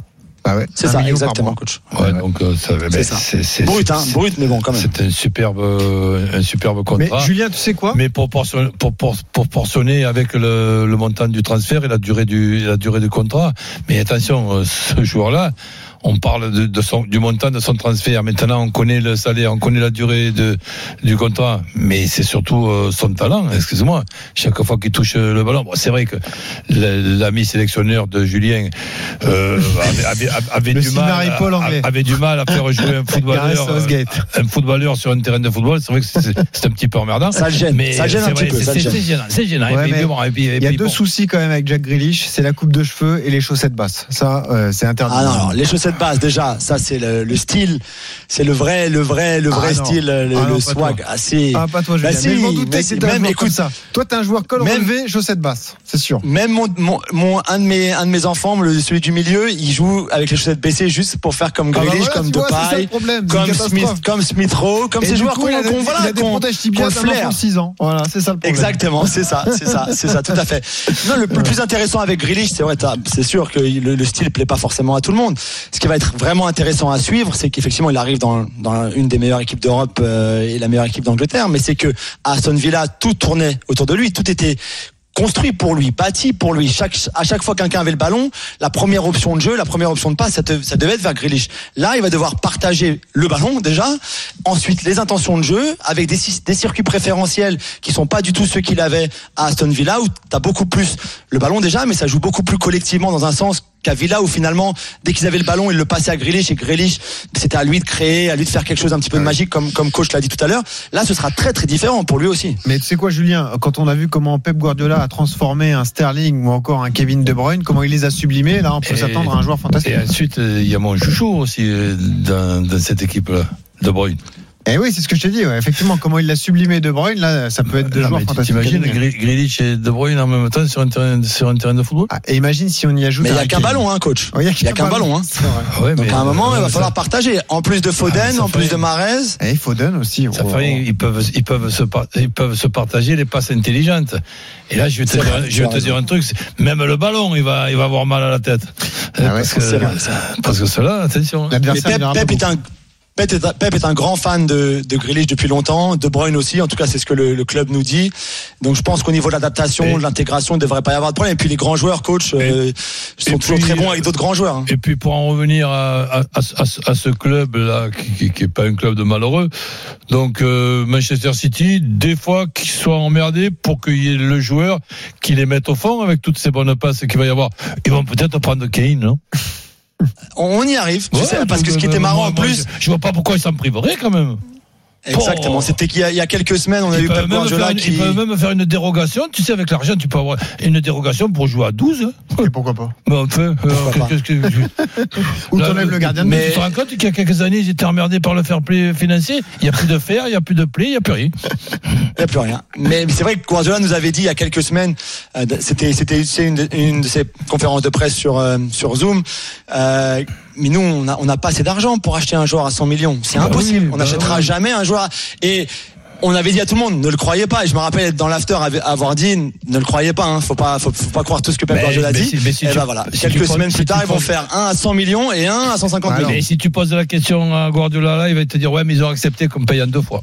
Bah ouais, C'est un ça, exactement, coach. Ouais, donc euh, ça, ben, ça. c'est c'est- Brut, hein, c'est- brut, mais bon, quand même. C'est un superbe, euh, un superbe Mais contrat. Julien, tu sais quoi? Mais proportion- pour, pour, proportionné avec le, le montant du transfert et la durée du, la durée du contrat. Mais attention, euh, ce joueur-là, on parle de, de son, du montant de son transfert. Maintenant, on connaît le salaire, on connaît la durée de, du contrat, mais c'est surtout euh, son talent. Excuse-moi. Chaque fois qu'il touche le ballon, bon, c'est vrai que l'ami sélectionneur de Julien euh, avait, avait, avait du mal, avait du mal à faire jouer un footballeur, Southgate. un footballeur sur un terrain de football. C'est vrai que c'est c'est un petit peu emmerdant. Ça gêne, Mais ça gêne un petit peu, c'est- gênant, c'est gênant. Et Ouais, puis, mais bon, et puis- et Il y a deux bon. soucis quand même avec Jack Grealish, c'est la coupe de cheveux et les chaussettes basses. Ça, euh, c'est interdit. Ah non, alors, les chaussettes basses déjà, ça c'est le, le style, c'est le vrai, le vrai, le vrai Ah non. style, le, Ah non, le pas swag. toi. Ah. Ah, pas toi, Bah si, mais je m'en doutais si, même, écoute, comme ça. Toi, t'es un joueur col même- relevé, chaussettes basses, c'est sûr. Même mon, mon, mon- un de mes un de mes enfants, celui du milieu, il joue avec les chaussettes baissées juste pour faire comme Ah bah Grealish, voilà, comme Depay, comme Smith, comme Smith Rowe, comme Et ces joueurs qu'on voilà, qu'on- qu'on flaire. enfant de 6 ans. Voilà, c'est ça le problème. Exactement, c'est ça, c'est ça, c'est ça, tout à fait. Non, le, plus intéressant avec Grealish, c'est vrai, c'est sûr que le, le style plaît pas forcément à tout le monde. Ce qui va être vraiment intéressant à suivre, c'est qu'effectivement, il arrive dans, dans une des meilleures équipes d'Europe euh, et la meilleure équipe d'Angleterre, mais c'est que à Aston Villa, tout tournait autour de lui, tout était construit pour lui, bâti pour lui. Chaque, à chaque fois qu'un avait le ballon, la première option de jeu, la première option de passe, ça, devait être vers Grealish. Là, il va devoir partager le ballon déjà, ensuite les intentions de jeu avec des circuits préférentiels qui sont pas du tout ceux qu'il avait à Aston Villa où tu as beaucoup plus le ballon déjà, mais ça joue beaucoup plus collectivement dans un sens qu'à Villa où finalement dès qu'ils avaient le ballon ils le passaient à Grealish et Grealish c'était à lui de créer à lui de faire quelque chose un petit peu de magique comme comme coach l'a dit tout à l'heure là ce sera très très différent pour lui aussi Mais tu sais quoi, Julien, quand on a vu comment Pep Guardiola a transformé un Sterling ou encore un Kevin De Bruyne, comment il les a sublimés, là, on peut s'attendre à un joueur fantastique. Et ensuite, euh, il y a mon chouchou aussi euh, dans, dans cette équipe-là, De Bruyne. Et oui, c'est ce que je t'ai dit. ouais. Effectivement, comment il l'a sublimé De Bruyne, là, ça peut être deux Non, joueurs mais fantastiques. T'imagines Grealish et De Bruyne en même temps sur un terrain, sur un terrain de football? Ah, et imagine si on y ajoute. mais il y a un qu'un ballon hein coach Oh, Il y a qu'un ballon hein C'est vrai. Ouais, donc mais, à un moment euh, il va ça- falloir partager en plus de Foden Ah, en plus fait- de Mahrez Et Foden aussi. Ça oh. fait ils peuvent, ils peuvent se, par- ils peuvent se partager les passes intelligentes. Et là, je vais te, dire, vrai, je tu vais as te raison. dire un truc, même le ballon, il va, il va avoir mal à la tête. Ah ouais, parce que, parce que cela, attention. hein. Pep, Pep est un Pep est, un- Pep est un grand fan de, de Grealish depuis longtemps, de Bruyne aussi. En tout cas, c'est ce que le, le club nous dit. Donc, je pense qu'au niveau de l'adaptation, de l'intégration, il ne devrait pas y avoir de problème. Et puis, les grands joueurs, coach, euh, sont toujours très bons avec d'autres grands joueurs. hein. Et puis pour en revenir à, à, à, à- à ce club-là, qui, qui, est pas un club de malheureux, donc euh, Manchester City, des fois qu'ils soient emmerdés pour qu'il y ait le joueur qui les mette au fond avec toutes ces bonnes passes qu'il va y avoir. Ils vont peut-être prendre Kane, non On, y arrive. tu Ouais, sais, parce que ce qui était euh, marrant moi, en moi, plus, je, je vois pas pourquoi ils s'en priveraient quand même. Exactement, Oh. c'était qu'il y, a- il y a quelques semaines, on a eu Pep même Guardiola faire, une- qui. ils peuvent même faire une dérogation. Tu sais, avec l'argent, tu peux avoir une dérogation pour jouer à 12. hein. Et pourquoi pas Mais enfin, euh, Pourquoi pas. qu'est-ce que- Ou t'enlèves le gardien de mais tu te rends compte qu'il y a quelques années, ils étaient emmerdés par le fair play financier. Il n'y a plus de fer, il n'y a plus de play, il n'y a plus rien. Il n'y a plus rien. Mais mais c'est vrai que Guardiola nous avait dit il y a quelques semaines, euh, c'était une, de- une de ses conférences de presse sur euh, sur Zoom. Mais nous, on n'a on pas assez d'argent pour acheter un joueur à 100 millions. C'est Bah impossible. oui, on bah n'achètera oui. jamais un joueur. à- Et on avait dit à tout le monde, ne le croyez pas. Et je me rappelle être dans l'after avoir dit, ne le croyez pas. Hein, faut pas, faut, faut pas croire tout ce que Pep Guardiola mais dit. si- mais si et tu- voilà. si Quelques semaines si plus tard, ils vont faire un à 100 millions et un à 150 Alors. millions. Mais si tu poses la question à Guardiola, là, il va te dire Ouais, mais ils ont accepté qu'on paye en deux fois.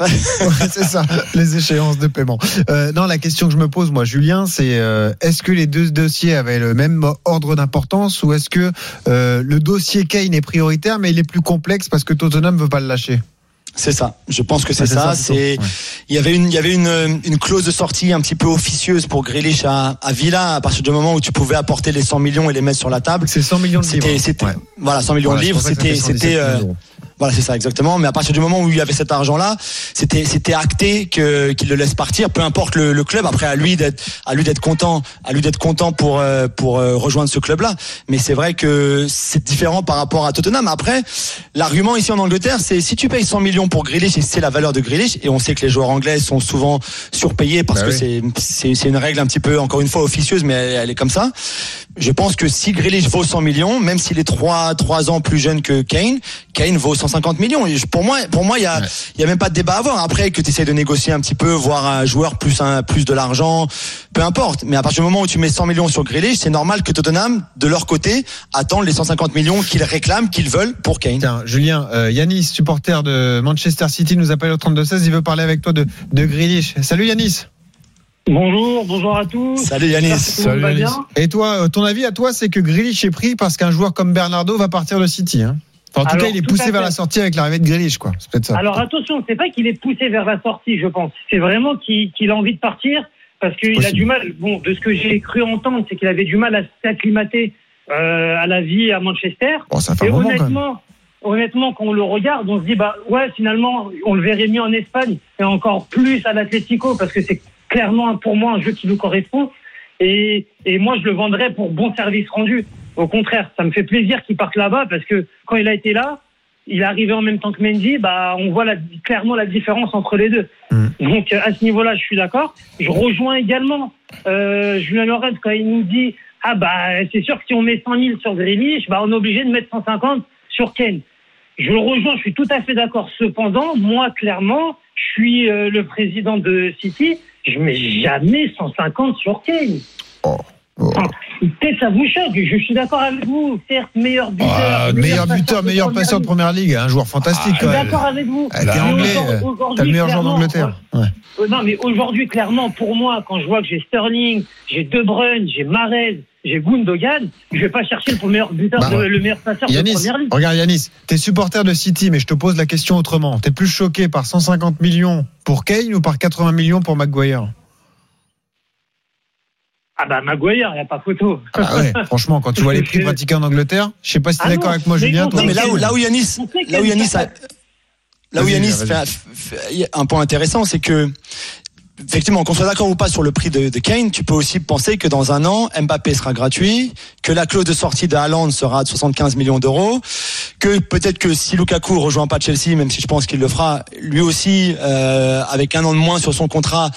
Ouais, c'est ça, les échéances de paiement. Euh, non, la question que je me pose, moi, Julien, c'est euh, est-ce que les deux dossiers avaient le même ordre d'importance ou est-ce que euh, le dossier Kane est prioritaire, mais il est plus complexe parce que Tottenham veut pas le lâcher? C'est ça. Je pense que c'est ça. C'est Ouais. il y avait une il y avait une une clause de sortie un petit peu officieuse pour Grealish à, à Villa à partir du moment où tu pouvais apporter les 100 millions et les mettre sur la table. C'est 100 millions de livres. C'était c'était Ouais. voilà 100 millions Voilà, de livres. C'était fait 117 c'était. Voilà c'est ça exactement. Mais à partir du moment où il y avait cet argent là, c'était c'était acté que qu'il le laisse partir. Peu importe le, le club. Après à lui d'être à lui d'être content à lui d'être content pour euh, pour euh, rejoindre ce club là. Mais c'est vrai que c'est différent par rapport à Tottenham. Après l'argument ici en Angleterre c'est si tu payes 100 millions pour Grealish et c'est la valeur de Grealish et on sait que les joueurs anglais sont souvent surpayés parce Bah que oui. c'est c'est c'est une règle un petit peu encore une fois officieuse mais elle, elle est comme ça. Je pense que si Grealish vaut 100 millions, même s'il est trois trois ans plus jeune que Kane, Kane vaut 150 150 millions. Et pour moi, pour moi, il y a, il y a même pas de débat à avoir. Après que tu essaies de négocier un petit peu, voir un joueur plus un, plus de l'argent, peu importe. Mais à partir du moment où tu mets 100 millions sur Grealish, c'est normal que Tottenham, de leur côté, attendent les 150 millions qu'ils réclament, qu'ils veulent pour Kane. Tiens, Julien, euh, Yanis, supporter de Manchester City, nous appelle au 32-16. Il veut parler avec toi de, de Grealish. Salut Yanis. Bonjour, bonjour à tous. Salut Yanis. Salut, Yanis. Et toi, euh, ton avis à toi, c'est que Grealish est pris parce qu'un joueur comme Bernardo va partir de City. Hein? Enfin, en tout Alors, cas, il est poussé vers la sortie avec l'arrivée de Grealish, quoi. C'est peut-être ça. Alors attention, c'est pas qu'il est poussé vers la sortie, je pense. C'est vraiment qu'il a envie de partir parce qu'il a du mal. Bon, de ce que j'ai cru entendre, c'est qu'il avait du mal à s'acclimater euh, à la vie à Manchester. Bon, ça fait Et un moment quand honnêtement, honnêtement, quand on le regarde, on se dit bah ouais, finalement, on le verrait mieux en Espagne et encore plus à l'Atlético parce que c'est clairement pour moi un jeu qui nous correspond. Et, et moi, je le vendrais pour bon service rendu. Au contraire, ça me fait plaisir qu'il parte là-bas parce que quand il a été là, il est arrivé en même temps que Mendy, bah on voit la, clairement la différence entre les deux. Mm. Donc euh, à ce niveau-là, je suis d'accord. Je rejoins également euh, Julien Lorenz quand il nous dit ah bah c'est sûr que si on met 100 000 sur Grealish, bah on est obligé de mettre 150 sur Kane. Je le rejoins, je suis tout à fait d'accord. Cependant, moi clairement, je suis euh, le président de City, je mets jamais 150 sur Kane. Oh. Oh. Peut-être ça vous choque, je suis d'accord avec vous. Certes, meilleur buteur, Ah, Meilleur buteur, meilleur passeur de première ligue, un joueur fantastique. Je suis d'accord avec vous. Ah, t'es anglais, euh, T'as le meilleur joueur d'Angleterre. Ouais. euh, Non, mais aujourd'hui, clairement, pour moi, quand je vois que j'ai Sterling, j'ai De Bruyne, j'ai Marez, j'ai Gundogan, je vais pas chercher le meilleur buteur, Bah, de- le meilleur passeur de première ligue. regarde Yanis, t'es supporter de City, mais je te pose la question autrement. T'es plus choqué par 150 millions pour Kane ou par 80 millions pour Maguire? Ah bah Maguire, il n'y a pas photo. Ah bah ouais, franchement, quand tu vois les prix pratiqués en Angleterre, je sais pas si t'es Ah d'accord avec moi, mais Julien. toi. Non, mais là où, là où Yanis, là a où Yanis, a- là où Yanis fait, un point intéressant, c'est que effectivement, qu'on soit d'accord ou pas sur le prix de, de Kane, tu peux aussi penser que dans un an, Mbappé sera gratuit, que la clause de sortie de Haaland sera de 75 millions d'euros, que peut-être que si Lukaku rejoint pas Chelsea, même si je pense qu'il le fera, lui aussi, euh, avec un an de moins sur son contrat,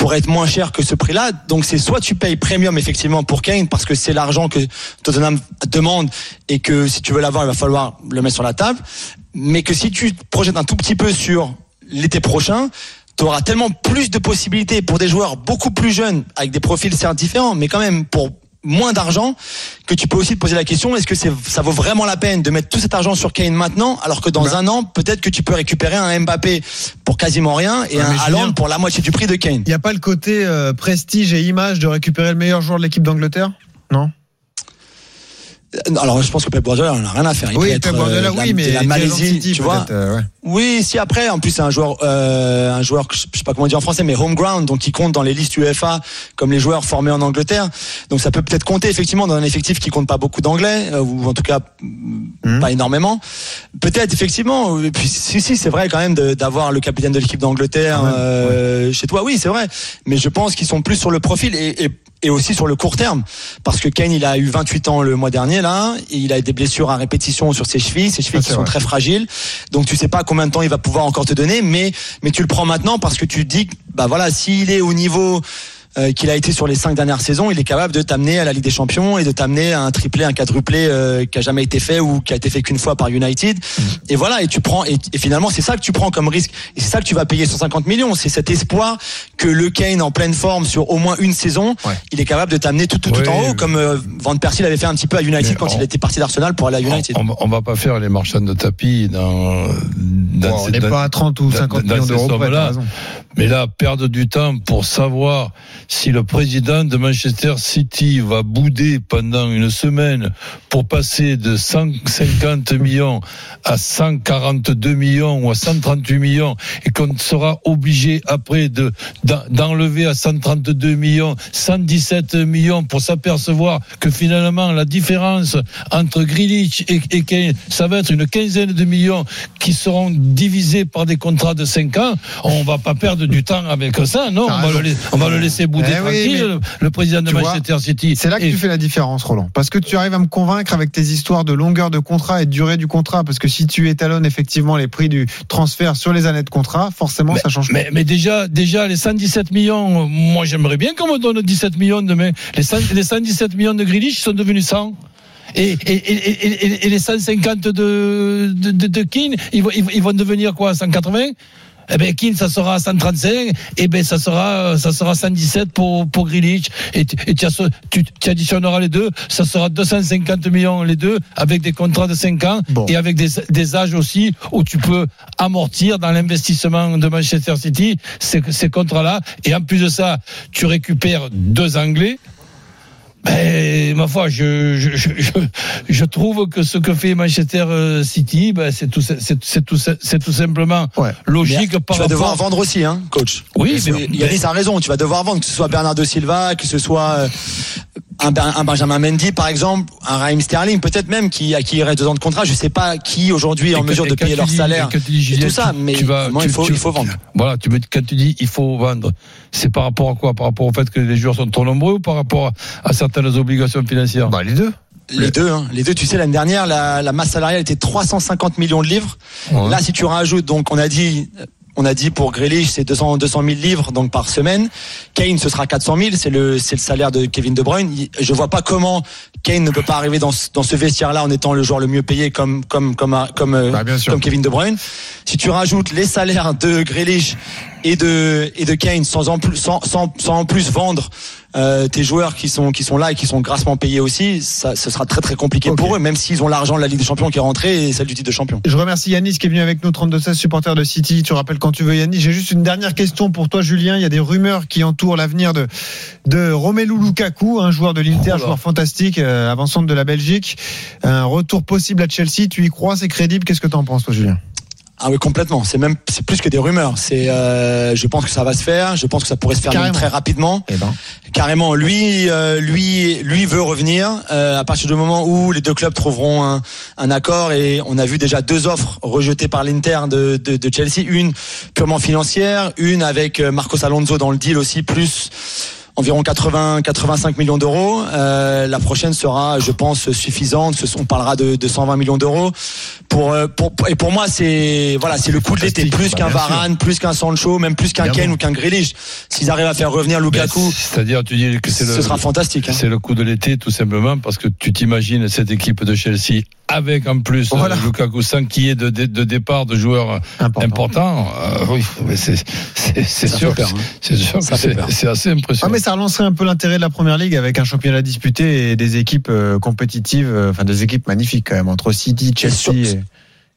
pourrait être moins cher que ce prix-là. Donc c'est soit tu payes premium effectivement pour Kane parce que c'est l'argent que Tottenham demande et que si tu veux l'avoir, il va falloir le mettre sur la table. Mais que si tu te projettes un tout petit peu sur l'été prochain, tu auras tellement plus de possibilités pour des joueurs beaucoup plus jeunes, avec des profils certes différents, mais quand même pour moins d'argent, que tu peux aussi te poser la question, est-ce que c'est, ça vaut vraiment la peine de mettre tout cet argent sur Kane maintenant, alors que dans Bah. un an, peut-être que tu peux récupérer un Mbappé pour quasiment rien et Ouais, un Haaland pour la moitié du prix de Kane? Il n'y a pas le côté euh, prestige et image de récupérer le meilleur joueur de l'équipe d'Angleterre? Non? Alors, je pense que Pep Guardiola en a rien à faire. Il peut Oui, être, Pep Guardiola, euh, la- oui, mais la Malaisie, tu vois. euh, ouais. Oui, si après, en plus c'est un joueur, euh, un joueur je sais pas comment dire en français, mais home ground, donc qui compte dans les listes UEFA comme les joueurs formés en Angleterre. Donc ça peut peut-être compter effectivement dans un effectif qui compte pas beaucoup d'anglais euh, ou en tout cas mm, pas énormément. Peut-être effectivement. Et puis si si c'est vrai quand même d'avoir le capitaine de l'équipe d'Angleterre euh, chez toi. Oui, c'est vrai. Mais je pense qu'ils sont plus sur le profil et, et et aussi sur le court terme. Parce que Kane il a eu 28 ans le mois dernier là. Et il a des blessures à répétition sur ses chevilles ses chevilles Ça, qui sont vrai. très fragiles. Donc tu sais pas combien de temps il va pouvoir encore te donner. Mais mais tu le prends maintenant parce que tu te dis que, bah voilà s'il est au niveau euh, qu'il a été sur les cinq dernières saisons, il est capable de t'amener à la Ligue des Champions et de t'amener à un triplé, un quadruplé euh, qui a jamais été fait ou qui a été fait qu'une fois par United. Et voilà, et tu prends et, et finalement c'est ça que tu prends comme risque et c'est ça que tu vas payer 150 millions, c'est cet espoir que le Kane en pleine forme sur au moins une saison, Ouais. il est capable de t'amener tout tout, tout Oui, en haut comme euh, Van Persie l'avait fait un petit peu à United Mais quand on- il était parti d'Arsenal pour aller à United. On, on va pas faire les marchands de tapis dans. dans Bon, on n'est pas à 30 ou dans- 50 dans millions d'euros. Mais là, perdre du temps pour savoir si le président de Manchester City va bouder pendant une semaine pour passer de 150 millions à 142 millions ou à 138 millions et qu'on sera obligé après de d'en- d'enlever à 132 millions 117 millions pour s'apercevoir que finalement la différence entre Grealish et, et Kane, ça va être une quinzaine de millions qui seront divisés par des contrats de 5 ans. On va pas perdre du temps avec ça, non? On va, le, lai- on va le laisser Eh oui, mais le, président de vois, Manchester City. C'est là que Et- tu fais la différence, Roland. Parce que tu arrives à me convaincre avec tes histoires de longueur de contrat et de durée du contrat. Parce que si tu étalonnes effectivement les prix du transfert sur les années de contrat, forcément, ça change Mais, mais déjà, déjà, les 117 millions, moi j'aimerais bien qu'on me donne 17 millions demain. Les, 100 les 117 millions de Grealish sont devenus 100. et, et, et, et, et les 150 de, de, de, de Keane, ils, ils vont devenir quoi 180 eh ben Keane ça sera 135 et ben ça sera ça sera 117 pour pour Grealish. Et, tu- et tu, as- tu, tu additionneras les deux ça sera 250 millions les deux avec des contrats de 5 ans Bon. et avec des, des âges aussi où tu peux amortir dans l'investissement de Manchester City ces, ces contrats là et en plus de ça tu récupères deux Anglais ben, ma foi, je, je, je, je, je trouve que ce que fait Manchester euh, City, ben, c'est tout, c'est, c'est tout, c'est tout simplement Ouais. logique par tu vas devoir vendre aussi, hein, coach. Oui, mais- Yannis a raison. Tu vas devoir vendre, que ce soit Bernardo Silva, que ce soit euh, un, Ben- un Benjamin Mendy, par exemple, un Raheem Sterling, peut-être même qui à qui il reste deux ans de contrat. Je sais pas qui aujourd'hui est en que- mesure de payer leur dis- salaire et tout ça. Mais tu vas- tu- il faut tu- il faut vendre. Voilà, tu me, quand tu dis il faut vendre, c'est par rapport à quoi? Par rapport au fait que les joueurs sont trop nombreux ou par rapport à certaines obligations financières? Bah, les deux. Les deux, hein. les deux. Tu sais, l'année dernière, la, la masse salariale était 350 millions de livres. Ouais. Là, si tu rajoutes, donc, on a dit, on a dit pour Grealish, c'est 200, 200 000 livres donc par semaine. Kane, ce sera 400 000. C'est le, le salaire de Kevin De Bruyne. Je vois pas comment Kane ne peut pas arriver dans, ce- dans ce vestiaire-là en étant le joueur le mieux payé comme, comme, comme, comme, euh, Bah, comme Kevin De Bruyne. Si tu rajoutes les salaires de Grealish et de, et de Kane sans en plus, sans, sans, sans en plus vendre, euh, tes joueurs qui sont, qui sont là et qui sont grassement payés aussi, ça, ce sera très très compliqué pour eux, même s'ils ont l'argent de la Ligue des Champions qui est rentrée et celle du titre de champion. Je remercie Yanis qui est venu avec nous, 32-16, supporter de City. Tu rappelles quand tu veux Yanis. J'ai juste une dernière question pour toi, Julien. Il y a des rumeurs qui entourent l'avenir de, de Romelu Lukaku, un joueur de l'Inter, Oh joueur fantastique, euh, avant-centre de la Belgique. Un retour possible à Chelsea. Tu y crois, c'est crédible. Qu'est-ce que tu en penses, toi, Julien? Ah oui, complètement. C'est même, c'est plus que des rumeurs. C'est, euh, je pense que ça va se faire. Je pense que ça pourrait se faire même très rapidement. Eh ben. Carrément, lui, euh, lui, lui veut revenir euh, à partir du moment où les deux clubs trouveront un, un accord. Et on a vu déjà deux offres rejetées par l'Inter de, de, de Chelsea, une purement financière, une avec euh, Marcos Alonso dans le deal aussi, plus environ 80 85 millions d'euros. Euh, la prochaine sera, je pense, suffisante. On parlera de, de 120 millions d'euros. Pour, euh, pour et pour moi, c'est voilà, c'est le coup de l'été, plus Bah, qu'un sûr. Varane, plus qu'un Sancho, même plus qu'un. Kane ou qu'un Grealish. S'ils arrivent à faire revenir Ben, Lukaku, C'est-à-dire, tu dis que c'est le. ce sera fantastique. hein. C'est le coup de l'été, tout simplement, parce que tu t'imagines cette équipe de Chelsea avec en plus euh, Voilà. Lukaku sans qu'il y ait de, de, de départ de joueurs Important. importants. euh, oui, mais c'est c'est- c'est Ça sûr, hein. c'est sûr c'est assez Ah, impressionnant. mais ça relancerait un peu l'intérêt de la première ligue avec un championnat disputé et des équipes euh, compétitives, euh, enfin des équipes magnifiques quand même, entre City, Chelsea sur- et,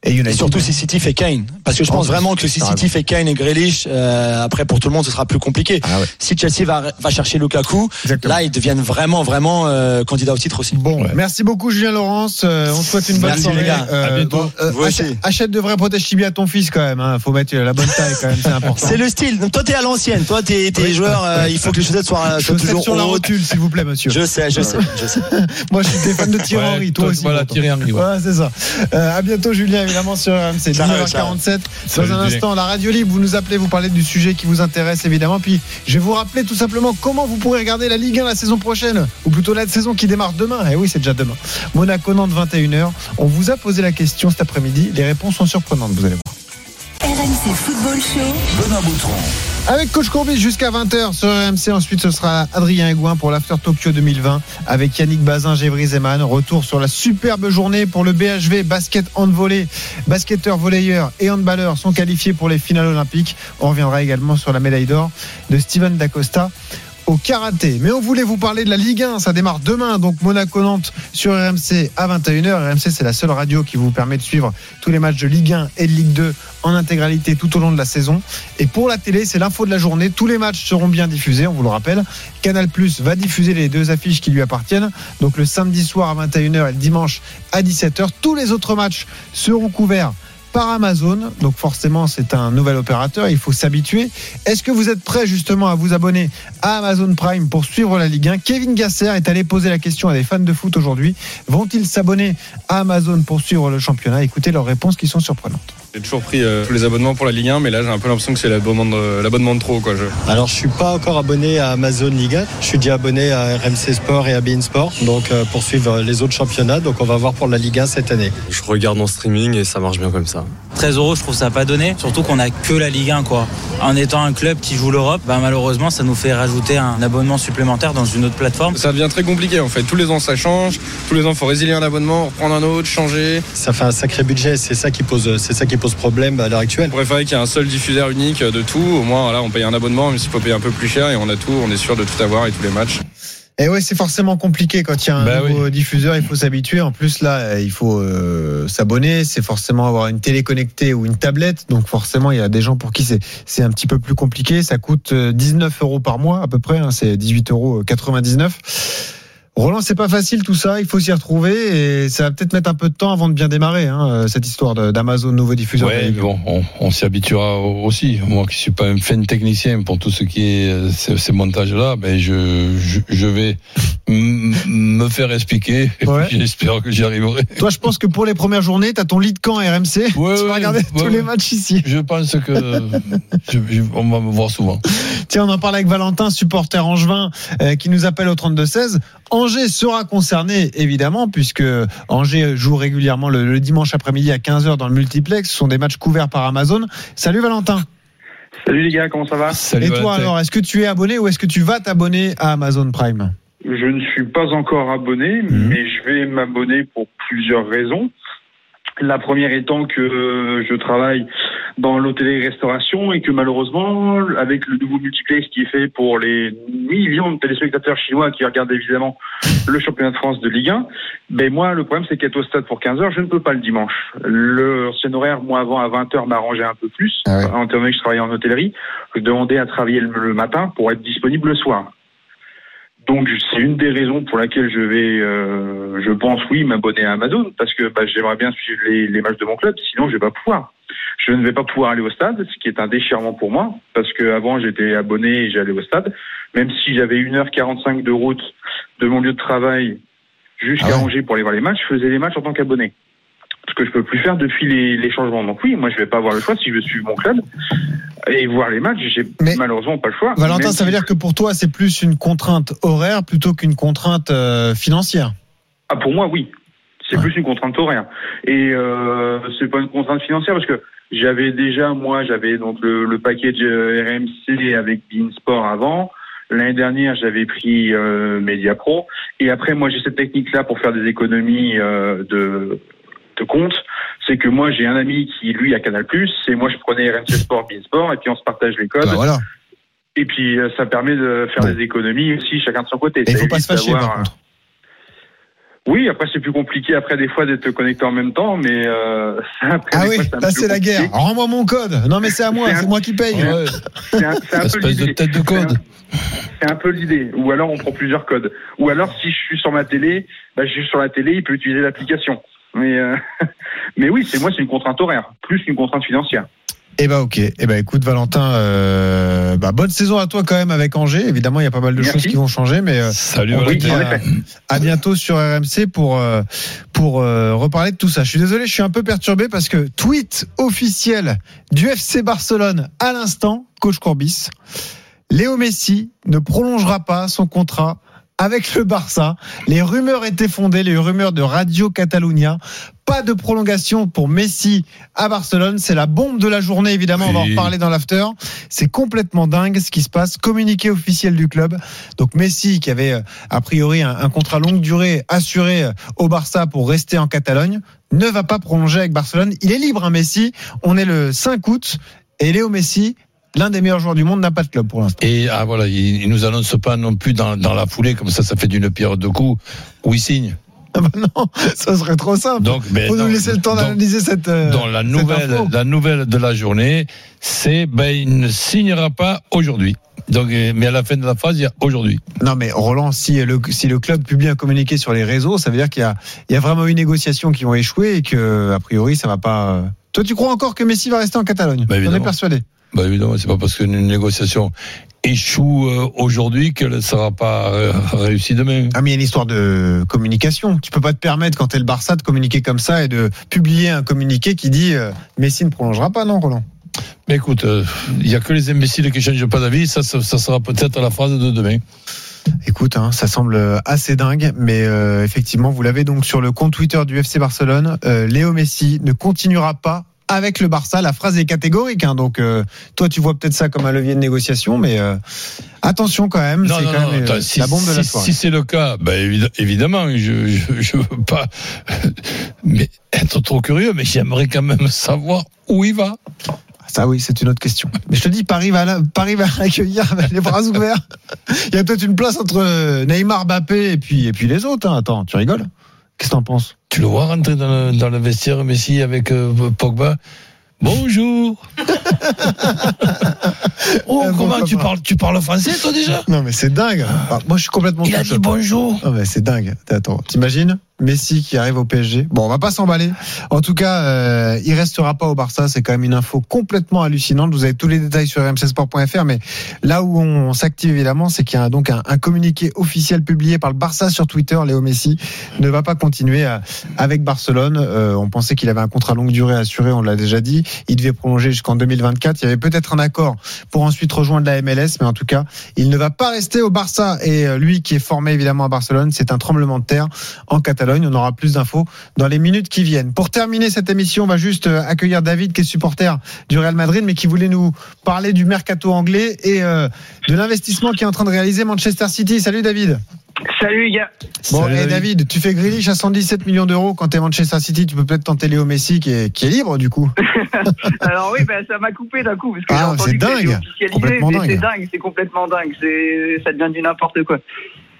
et United. Et surtout si City fait Kane. Parce que je Oh, pense vraiment que si City fait Kane et Grealish, euh, après pour tout le monde ce sera plus compliqué. Ah ouais. Si Chelsea va, va chercher Lukaku, Exactement. là ils deviennent vraiment vraiment euh, candidats au titre aussi. Bon, Ouais. merci beaucoup Julien Laurence. Euh, on te souhaite une bonne Merci, soirée. les gars. Euh, À bientôt. bon, euh, Vous aussi. achète, achète de vrais protège tibia à ton fils quand même. Hein. Faut mettre la bonne taille quand même, c'est important. C'est le style. Donc, toi t'es à l'ancienne. Toi t'es Oui. joueur. euh, il faut que les chaussettes soient, soient toujours sur la rotule, s'il vous plaît, monsieur. Je sais, je sais, je sais. Moi, je suis fan de Thierry Ouais, Henry. Toi, toi, aussi. voilà. Thierry Henry. Ouais, c'est ça. À bientôt, Julien, évidemment, sur RMC. Ciao, 19h47. Dans un instant, la radio libre, vous nous appelez, vous parlez du sujet qui vous intéresse, évidemment. Puis, je vais vous rappeler tout simplement comment vous pourrez regarder la Ligue 1 la saison prochaine, ou plutôt la saison qui démarre demain. Et oui, c'est déjà demain. Monaco-Nantes, 21h. On vous a posé la question cet après-midi. Les réponses sont surprenantes, vous allez voir. RMC Football Show. Benoît Boutron. Avec Coach Courbis jusqu'à 20h sur RMC. Ensuite, ce sera Adrien Egouin pour l'After Tokyo 2020 avec Yannick Bazin, Gévry Zeman. Retour sur la superbe journée pour le BHV basket hand-volley. Basketteurs, volleyeurs et handballeurs sont qualifiés pour les finales olympiques. On reviendra également sur la médaille d'or de Steven Dacosta au karaté. Mais on voulait vous parler de la Ligue 1. Ça démarre demain, donc Monaco-Nantes sur RMC à 21h. RMC, c'est la seule radio qui vous permet de suivre tous les matchs de Ligue 1 et de Ligue 2 en intégralité tout au long de la saison. Et pour la télé, c'est l'info de la journée. Tous les matchs seront bien diffusés, on vous le rappelle. Canal Plus va diffuser les deux affiches qui lui appartiennent. Donc le samedi soir à 21h et le dimanche à 17h. Tous les autres matchs seront couverts par Amazon. Donc forcément, c'est un nouvel opérateur, il faut s'habituer. Est-ce que vous êtes prêts justement à vous abonner à Amazon Prime pour suivre la Ligue 1 Kevin Gasser est allé poser la question à des fans de foot aujourd'hui. Vont-ils s'abonner à Amazon pour suivre le championnat? Écoutez leurs réponses qui sont surprenantes. J'ai toujours pris euh, tous les abonnements pour la Ligue 1, mais là j'ai un peu l'impression que c'est l'abonnement de, l'abonnement de trop. Quoi. Je... Alors je suis pas encore abonné à Amazon Liga, je suis déjà abonné à RMC Sport et à Bein Sport, donc euh, pour suivre les autres championnats, donc on va voir pour la Ligue 1 cette année. je regarde en streaming et ça marche bien comme ça. 13 euros, je trouve ça pas donné. Surtout qu'on a que la Ligue 1, quoi. En étant un club qui joue l'Europe, bah, malheureusement, ça nous fait rajouter un abonnement supplémentaire dans une autre plateforme. Ça devient très compliqué en fait. Tous les ans ça change. Tous les ans il faut résilier un abonnement, reprendre un autre, changer. Ça fait un sacré budget, c'est ça qui pose, c'est ça qui pose problème à l'heure actuelle. On préférait qu'il y ait un seul diffuseur unique de tout. Au moins, voilà, on paye un abonnement, même s'il faut payer un peu plus cher et on a tout, on est sûr de tout avoir et tous les matchs. Et ouais, c'est forcément compliqué quand il y a un Bah nouveau diffuseur, il faut s'habituer. En plus, là, euh, il faut euh, s'abonner. C'est forcément avoir une télé connectée ou une tablette. Donc forcément, il y a des gens pour qui c'est c'est un petit peu plus compliqué. Ça coûte euh, 19 euros par mois à peu près. hein. c'est 18 euros 99. Roland, c'est pas facile tout ça. Il faut s'y retrouver et ça va peut-être mettre un peu de temps avant de bien démarrer hein, euh, cette histoire d'Amazon nouveau diffuseur. Ligue. bon, on, on s'y habituera aussi. Moi qui suis pas un fin technicien pour tout ce qui est euh, ces, ces montages-là, ben je, je, je vais me faire expliquer. Et Ouais. J'espère que j'y arriverai. Toi, je pense que pour les premières journées, t'as ton lit de camp RMC. Ouais, tu vas regarder ouais, tous les matchs ici. Je pense que je- je- on va me voir souvent. Tiens, on en parle avec Valentin, supporter angevin, euh, qui nous appelle au 32-16. Angers sera concerné, évidemment, puisque Angers joue régulièrement le, le dimanche après-midi à 15h dans le multiplex. Ce sont des matchs couverts par Amazon. Salut Valentin. Salut les gars, comment ça va? Salut Et toi Valentin. alors, est-ce que tu es abonné ou est-ce que tu vas t'abonner à Amazon Prime? Je ne suis pas encore abonné, Mhm. mais je vais m'abonner pour plusieurs raisons. La première étant que euh, je travaille dans l'hôtellerie-restauration et que malheureusement, avec le nouveau multiplex qui est fait pour les millions de téléspectateurs chinois qui regardent évidemment le championnat de France de Ligue 1, ben moi, le problème c'est qu'être au stade pour 15 heures, je ne peux pas le dimanche. Le ancien horaire, moi avant à 20 heures, m'arrangeait un peu plus. Ah. En termes que je travaillais en hôtellerie, je demandais à travailler le, le matin pour être disponible le soir. Donc c'est une des raisons pour laquelle je vais, euh, je pense oui, m'abonner à Amazon parce que bah, j'aimerais bien suivre les, les matchs de mon club. Sinon, je vais pas pouvoir. Je ne vais pas pouvoir aller au stade, ce qui est un déchirement pour moi parce que avant j'étais abonné et j'allais au stade, même si j'avais 1h45 de route de mon lieu de travail jusqu'à Ah ouais. Angers pour aller voir les matchs, je faisais les matchs en tant qu'abonné. Ce que je peux plus faire depuis les, les changements. Donc oui, moi je vais pas avoir le choix si je veux suivre mon club et voir les matchs. J'ai Mais- malheureusement pas le choix. Valentin, Même ça veut dire que pour toi, c'est plus une contrainte horaire plutôt qu'une contrainte euh, financière Ah, pour moi, oui. C'est Ouais. plus une contrainte horaire. Et euh, c'est pas une contrainte financière parce que j'avais déjà, moi, j'avais donc le, le package euh, RMC avec Beansport avant. L'année dernière, j'avais pris euh, Media Pro. Et après, moi, j'ai cette technique-là pour faire des économies euh, de, de compte. C'est que moi, j'ai un ami qui, lui, a Canal+. Et moi, je prenais RMC Sport, Beansport. Et puis, on se partage les codes. Bah voilà. Et puis, euh, ça permet de faire des économies aussi, chacun de son côté. Et il faut pas se fâcher par contre. oui, après c'est plus compliqué après des fois d'être connecté en même temps, mais euh, après, Ah oui, fois, là c'est la guerre. Rends-moi mon code. Non mais c'est à moi, C'est un- moi qui paye. Ouais, C'est un, peu de l'idée. tête de code. C'est un peu l'idée. Ou alors on prend plusieurs codes. Ou alors si je suis sur ma télé, bah, je suis sur la télé, il peut utiliser l'application. Mais euh, mais oui, c'est moi c'est une contrainte horaire, plus qu'une contrainte financière. Eh ben ok. Eh ben écoute Valentin, euh, bah, bonne saison à toi quand même avec Angers. Évidemment, il y a pas mal de Merci. choses qui vont changer, mais euh, Salut on Oui, à bientôt sur RMC pour euh, pour euh, reparler de tout ça. Je suis désolé, je suis un peu perturbé parce que tweet officiel du FC Barcelone à l'instant, coach Courbis, Léo Messi ne prolongera pas son contrat avec le Barça. Les rumeurs étaient fondées, les rumeurs de Radio Catalunya. Pas de prolongation pour Messi à Barcelone. C'est la bombe de la journée, évidemment. On va en reparler dans l'after. C'est complètement dingue ce qui se passe. Communiqué officiel du club. Donc Messi, qui avait euh, a priori un, un contrat longue durée assuré euh, au Barça pour rester en Catalogne, ne va pas prolonger avec Barcelone. Il est libre, hein, Messi. On est le 5 août. Et Léo Messi, l'un des meilleurs joueurs du monde, n'a pas de club pour l'instant. Et ah voilà, il, il nous annonce pas non plus dans, dans la foulée, comme ça, ça fait d'une pierre deux coups, où il signe. Ah bah non, ça serait trop simple. Donc, mais Faut non, nous laisser le temps d'analyser cette. euh, Donc la nouvelle, info. la nouvelle de la journée, c'est ben il ne signera pas aujourd'hui. Donc, euh, mais à la fin de la phrase, il y a aujourd'hui. Non, mais Roland, si le, si le club publie un communiqué sur les réseaux, ça veut dire qu'il y a, il y a vraiment eu une négociation qui ont échoué et que, a priori, ça va pas. euh. Toi, tu crois encore que Messi va rester en Catalogne? Bah, On est persuadé? Bah évidemment, c'est pas parce qu'une négociation échoue euh, aujourd'hui qu'elle ne sera pas euh, réussie demain. Ah, mais il y a une histoire de communication. Tu peux pas te permettre, quand t'es le Barça, de communiquer comme ça et de publier un communiqué qui dit euh, Messi ne prolongera pas, non, Roland? Mais écoute, euh, il y a que les imbéciles qui changent pas d'avis. Ça, ça, ça sera peut-être la phrase de demain. Écoute, hein, ça semble assez dingue, mais euh, effectivement, vous l'avez donc sur le compte Twitter du FC Barcelone. euh, Léo Messi ne continuera pas avec le Barça. La phrase est catégorique, hein, donc euh, toi tu vois peut-être ça comme un levier de négociation, mais euh, attention quand même, Non, c'est non, quand non, même euh, attends, si, la bombe de la soirée. si c'est le cas, évid- évidemment, je, je veux pas mais être trop curieux, mais j'aimerais quand même savoir où il va. Ça oui, c'est une autre question. Mais je te dis, Paris va, Paris va l'accueillir avec les bras ouverts. Il y a peut-être une place entre Neymar, Mbappé et puis, et puis les autres. hein. Attends, tu rigoles? Qu'est-ce que t'en penses Tu le vois rentrer dans le, dans le vestiaire Messi avec euh, Pogba? Bonjour. Oh, Euh, comment tu parles, tu parles français toi déjà? Non mais c'est dingue. Ah, moi je suis complètement Il a dit bonjour. Ah mais c'est dingue. Attends, t'imagines? Messi qui arrive au PSG. Bon, on va pas s'emballer. En tout cas, euh, il restera pas au Barça. C'est quand même une info complètement hallucinante. Vous avez tous les détails sur rmcsport.fr. Mais là où on s'active évidemment, c'est qu'il y a donc un, un communiqué officiel publié par le Barça sur Twitter. Léo Messi ne va pas continuer à- avec Barcelone. Euh, on pensait qu'il avait un contrat longue durée assuré. On l'a déjà dit. Il devait prolonger jusqu'en 2024. Il y avait peut-être un accord pour ensuite rejoindre la MLS, mais en tout cas, il ne va pas rester au Barça. Et euh, lui, qui est formé évidemment à Barcelone, c'est un tremblement de terre en Catalogne. On aura plus d'infos dans les minutes qui viennent. Pour terminer cette émission, on va juste euh, accueillir David, qui est supporter du Real Madrid, mais qui voulait nous parler du mercato anglais et euh, de l'investissement qui est en train de réaliser Manchester City. Salut David. Salut les gars. Bon, Salut, et David. David, tu fais Grealish à 117 millions d'euros quand t'es Manchester City. Tu peux peut-être tenter Léo Messi, qui est, qui est libre du coup. Alors oui, bah, ça m'a coupé d'un coup parce que Ah, j'ai entendu c'est dingue. c'est dingue, c'est complètement dingue, c'est ça devient du n'importe quoi.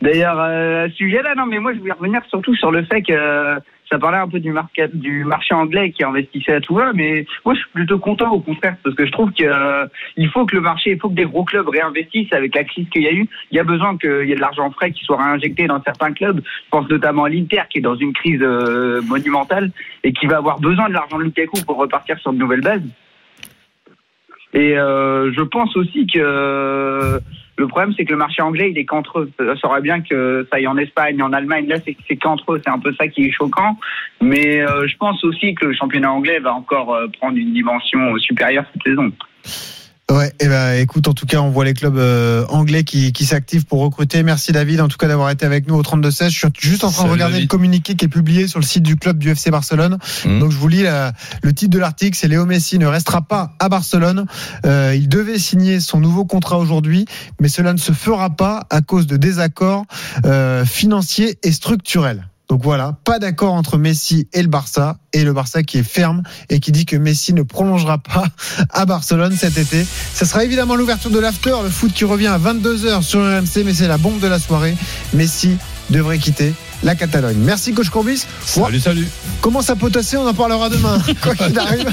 D'ailleurs, euh, à ce sujet-là, non, mais moi je voulais revenir surtout sur le fait que euh, ça parlait un peu du, market, du marché anglais qui investissait à tout va, mais moi je suis plutôt content au contraire parce que je trouve que euh, faut que le marché, il faut que des gros clubs réinvestissent avec la crise qu'il y a eu. Il y a besoin qu'il y ait de l'argent frais qui soit réinjecté dans certains clubs. Je pense notamment à l'Inter qui est dans une crise euh, monumentale et qui va avoir besoin de l'argent de Lukaku pour repartir sur de nouvelles bases. Et euh, je pense aussi que euh, le problème, c'est que le marché anglais, il est qu'entre eux. Ça saurait bien que ça aille en Espagne, en Allemagne. Là, c'est qu'entre eux. C'est un peu ça qui est choquant. Mais euh, je pense aussi que le championnat anglais va encore euh, prendre une dimension supérieure cette saison. Ouais, et ben écoute, en tout cas, on voit les clubs euh, anglais qui, qui s'activent pour recruter. Merci David, en tout cas d'avoir été avec nous au 32-16. Je suis juste en train de regarder David. le communiqué qui est publié sur le site du club du FC Barcelone. Mhm. Donc je vous lis la- le titre de l'article, c'est Léo Messi ne restera pas à Barcelone. Euh, il devait signer son nouveau contrat aujourd'hui, mais cela ne se fera pas à cause de désaccords euh, financiers et structurels. Donc voilà, pas d'accord entre Messi et le Barça, et le Barça qui est ferme et qui dit que Messi ne prolongera pas à Barcelone cet été. Ce sera évidemment l'ouverture de l'after, le foot qui revient à 22h sur RMC, mais c'est la bombe de la soirée. Messi devrait quitter la Catalogne. Merci coach Courbis. Salut, salut. commence à potasser, on en parlera demain. Quoi qu'il arrive.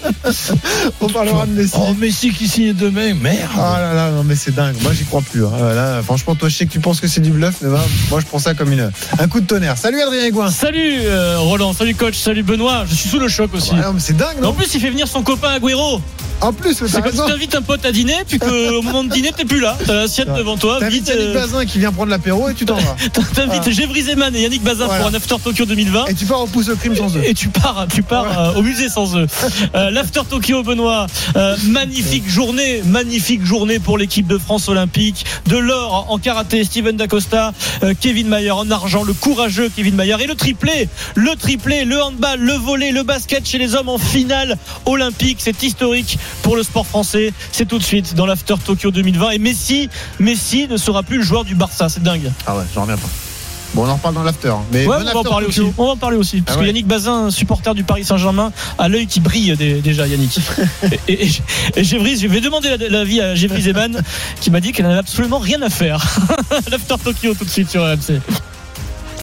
on parlera de Messi. Oh, Messi qui signe demain, merde. Ah là là, non mais c'est dingue. Moi j'y crois plus. hein. Ah là, franchement, toi je sais que tu penses que c'est du bluff, mais moi je prends ça comme une, un coup de tonnerre. Salut Adrien Aigouin. Salut euh, Roland, salut coach, salut Benoît, je suis sous le choc aussi. Ouais, non, mais c'est dingue, en plus, il fait venir son copain Agüero. En plus, C'est comme si t'invites un pote à dîner, puis qu'au moment de dîner, t'es plus là. T'as l'assiette devant toi. T'invites Vite, Yannick euh, Bazin qui vient prendre l'apéro et tu t'en vas. T'invites Ah. Gévry Zeman et Yannick Bazin Voilà. pour un After Tokyo 2020. Et tu pars au pouce au crime sans eux. Et tu pars, tu pars euh, au musée sans eux. Euh, L'After Tokyo, Benoît, euh, magnifique journée, magnifique journée pour l'équipe de France olympique. De l'or en karaté, Steven Dacosta, euh, Kevin Mayer en argent, le courageux Kevin Mayer et le triplé, le triplé, le handball, le volley, le basket chez les hommes en finale olympique. C'est historique pour le sport français. C'est tout de suite dans l'After Tokyo 2020. Et Messi, Messi ne sera plus le joueur du Barça. C'est dingue. Ah ouais, j'en reviens pas. Bon, on en reparle dans l'after. hein. Mais Ouais, bon on va en parler aussi. On va en parler aussi. Parce Ah que. Yannick Bazin, supporter du Paris Saint-Germain, a l'œil qui brille dé- déjà, Yannick. et, et, et Gévry, je vais demander la- l'avis à Gévry Zeman, qui m'a dit qu'elle n'avait absolument rien à faire. L'after Tokyo tout de suite sur RMC.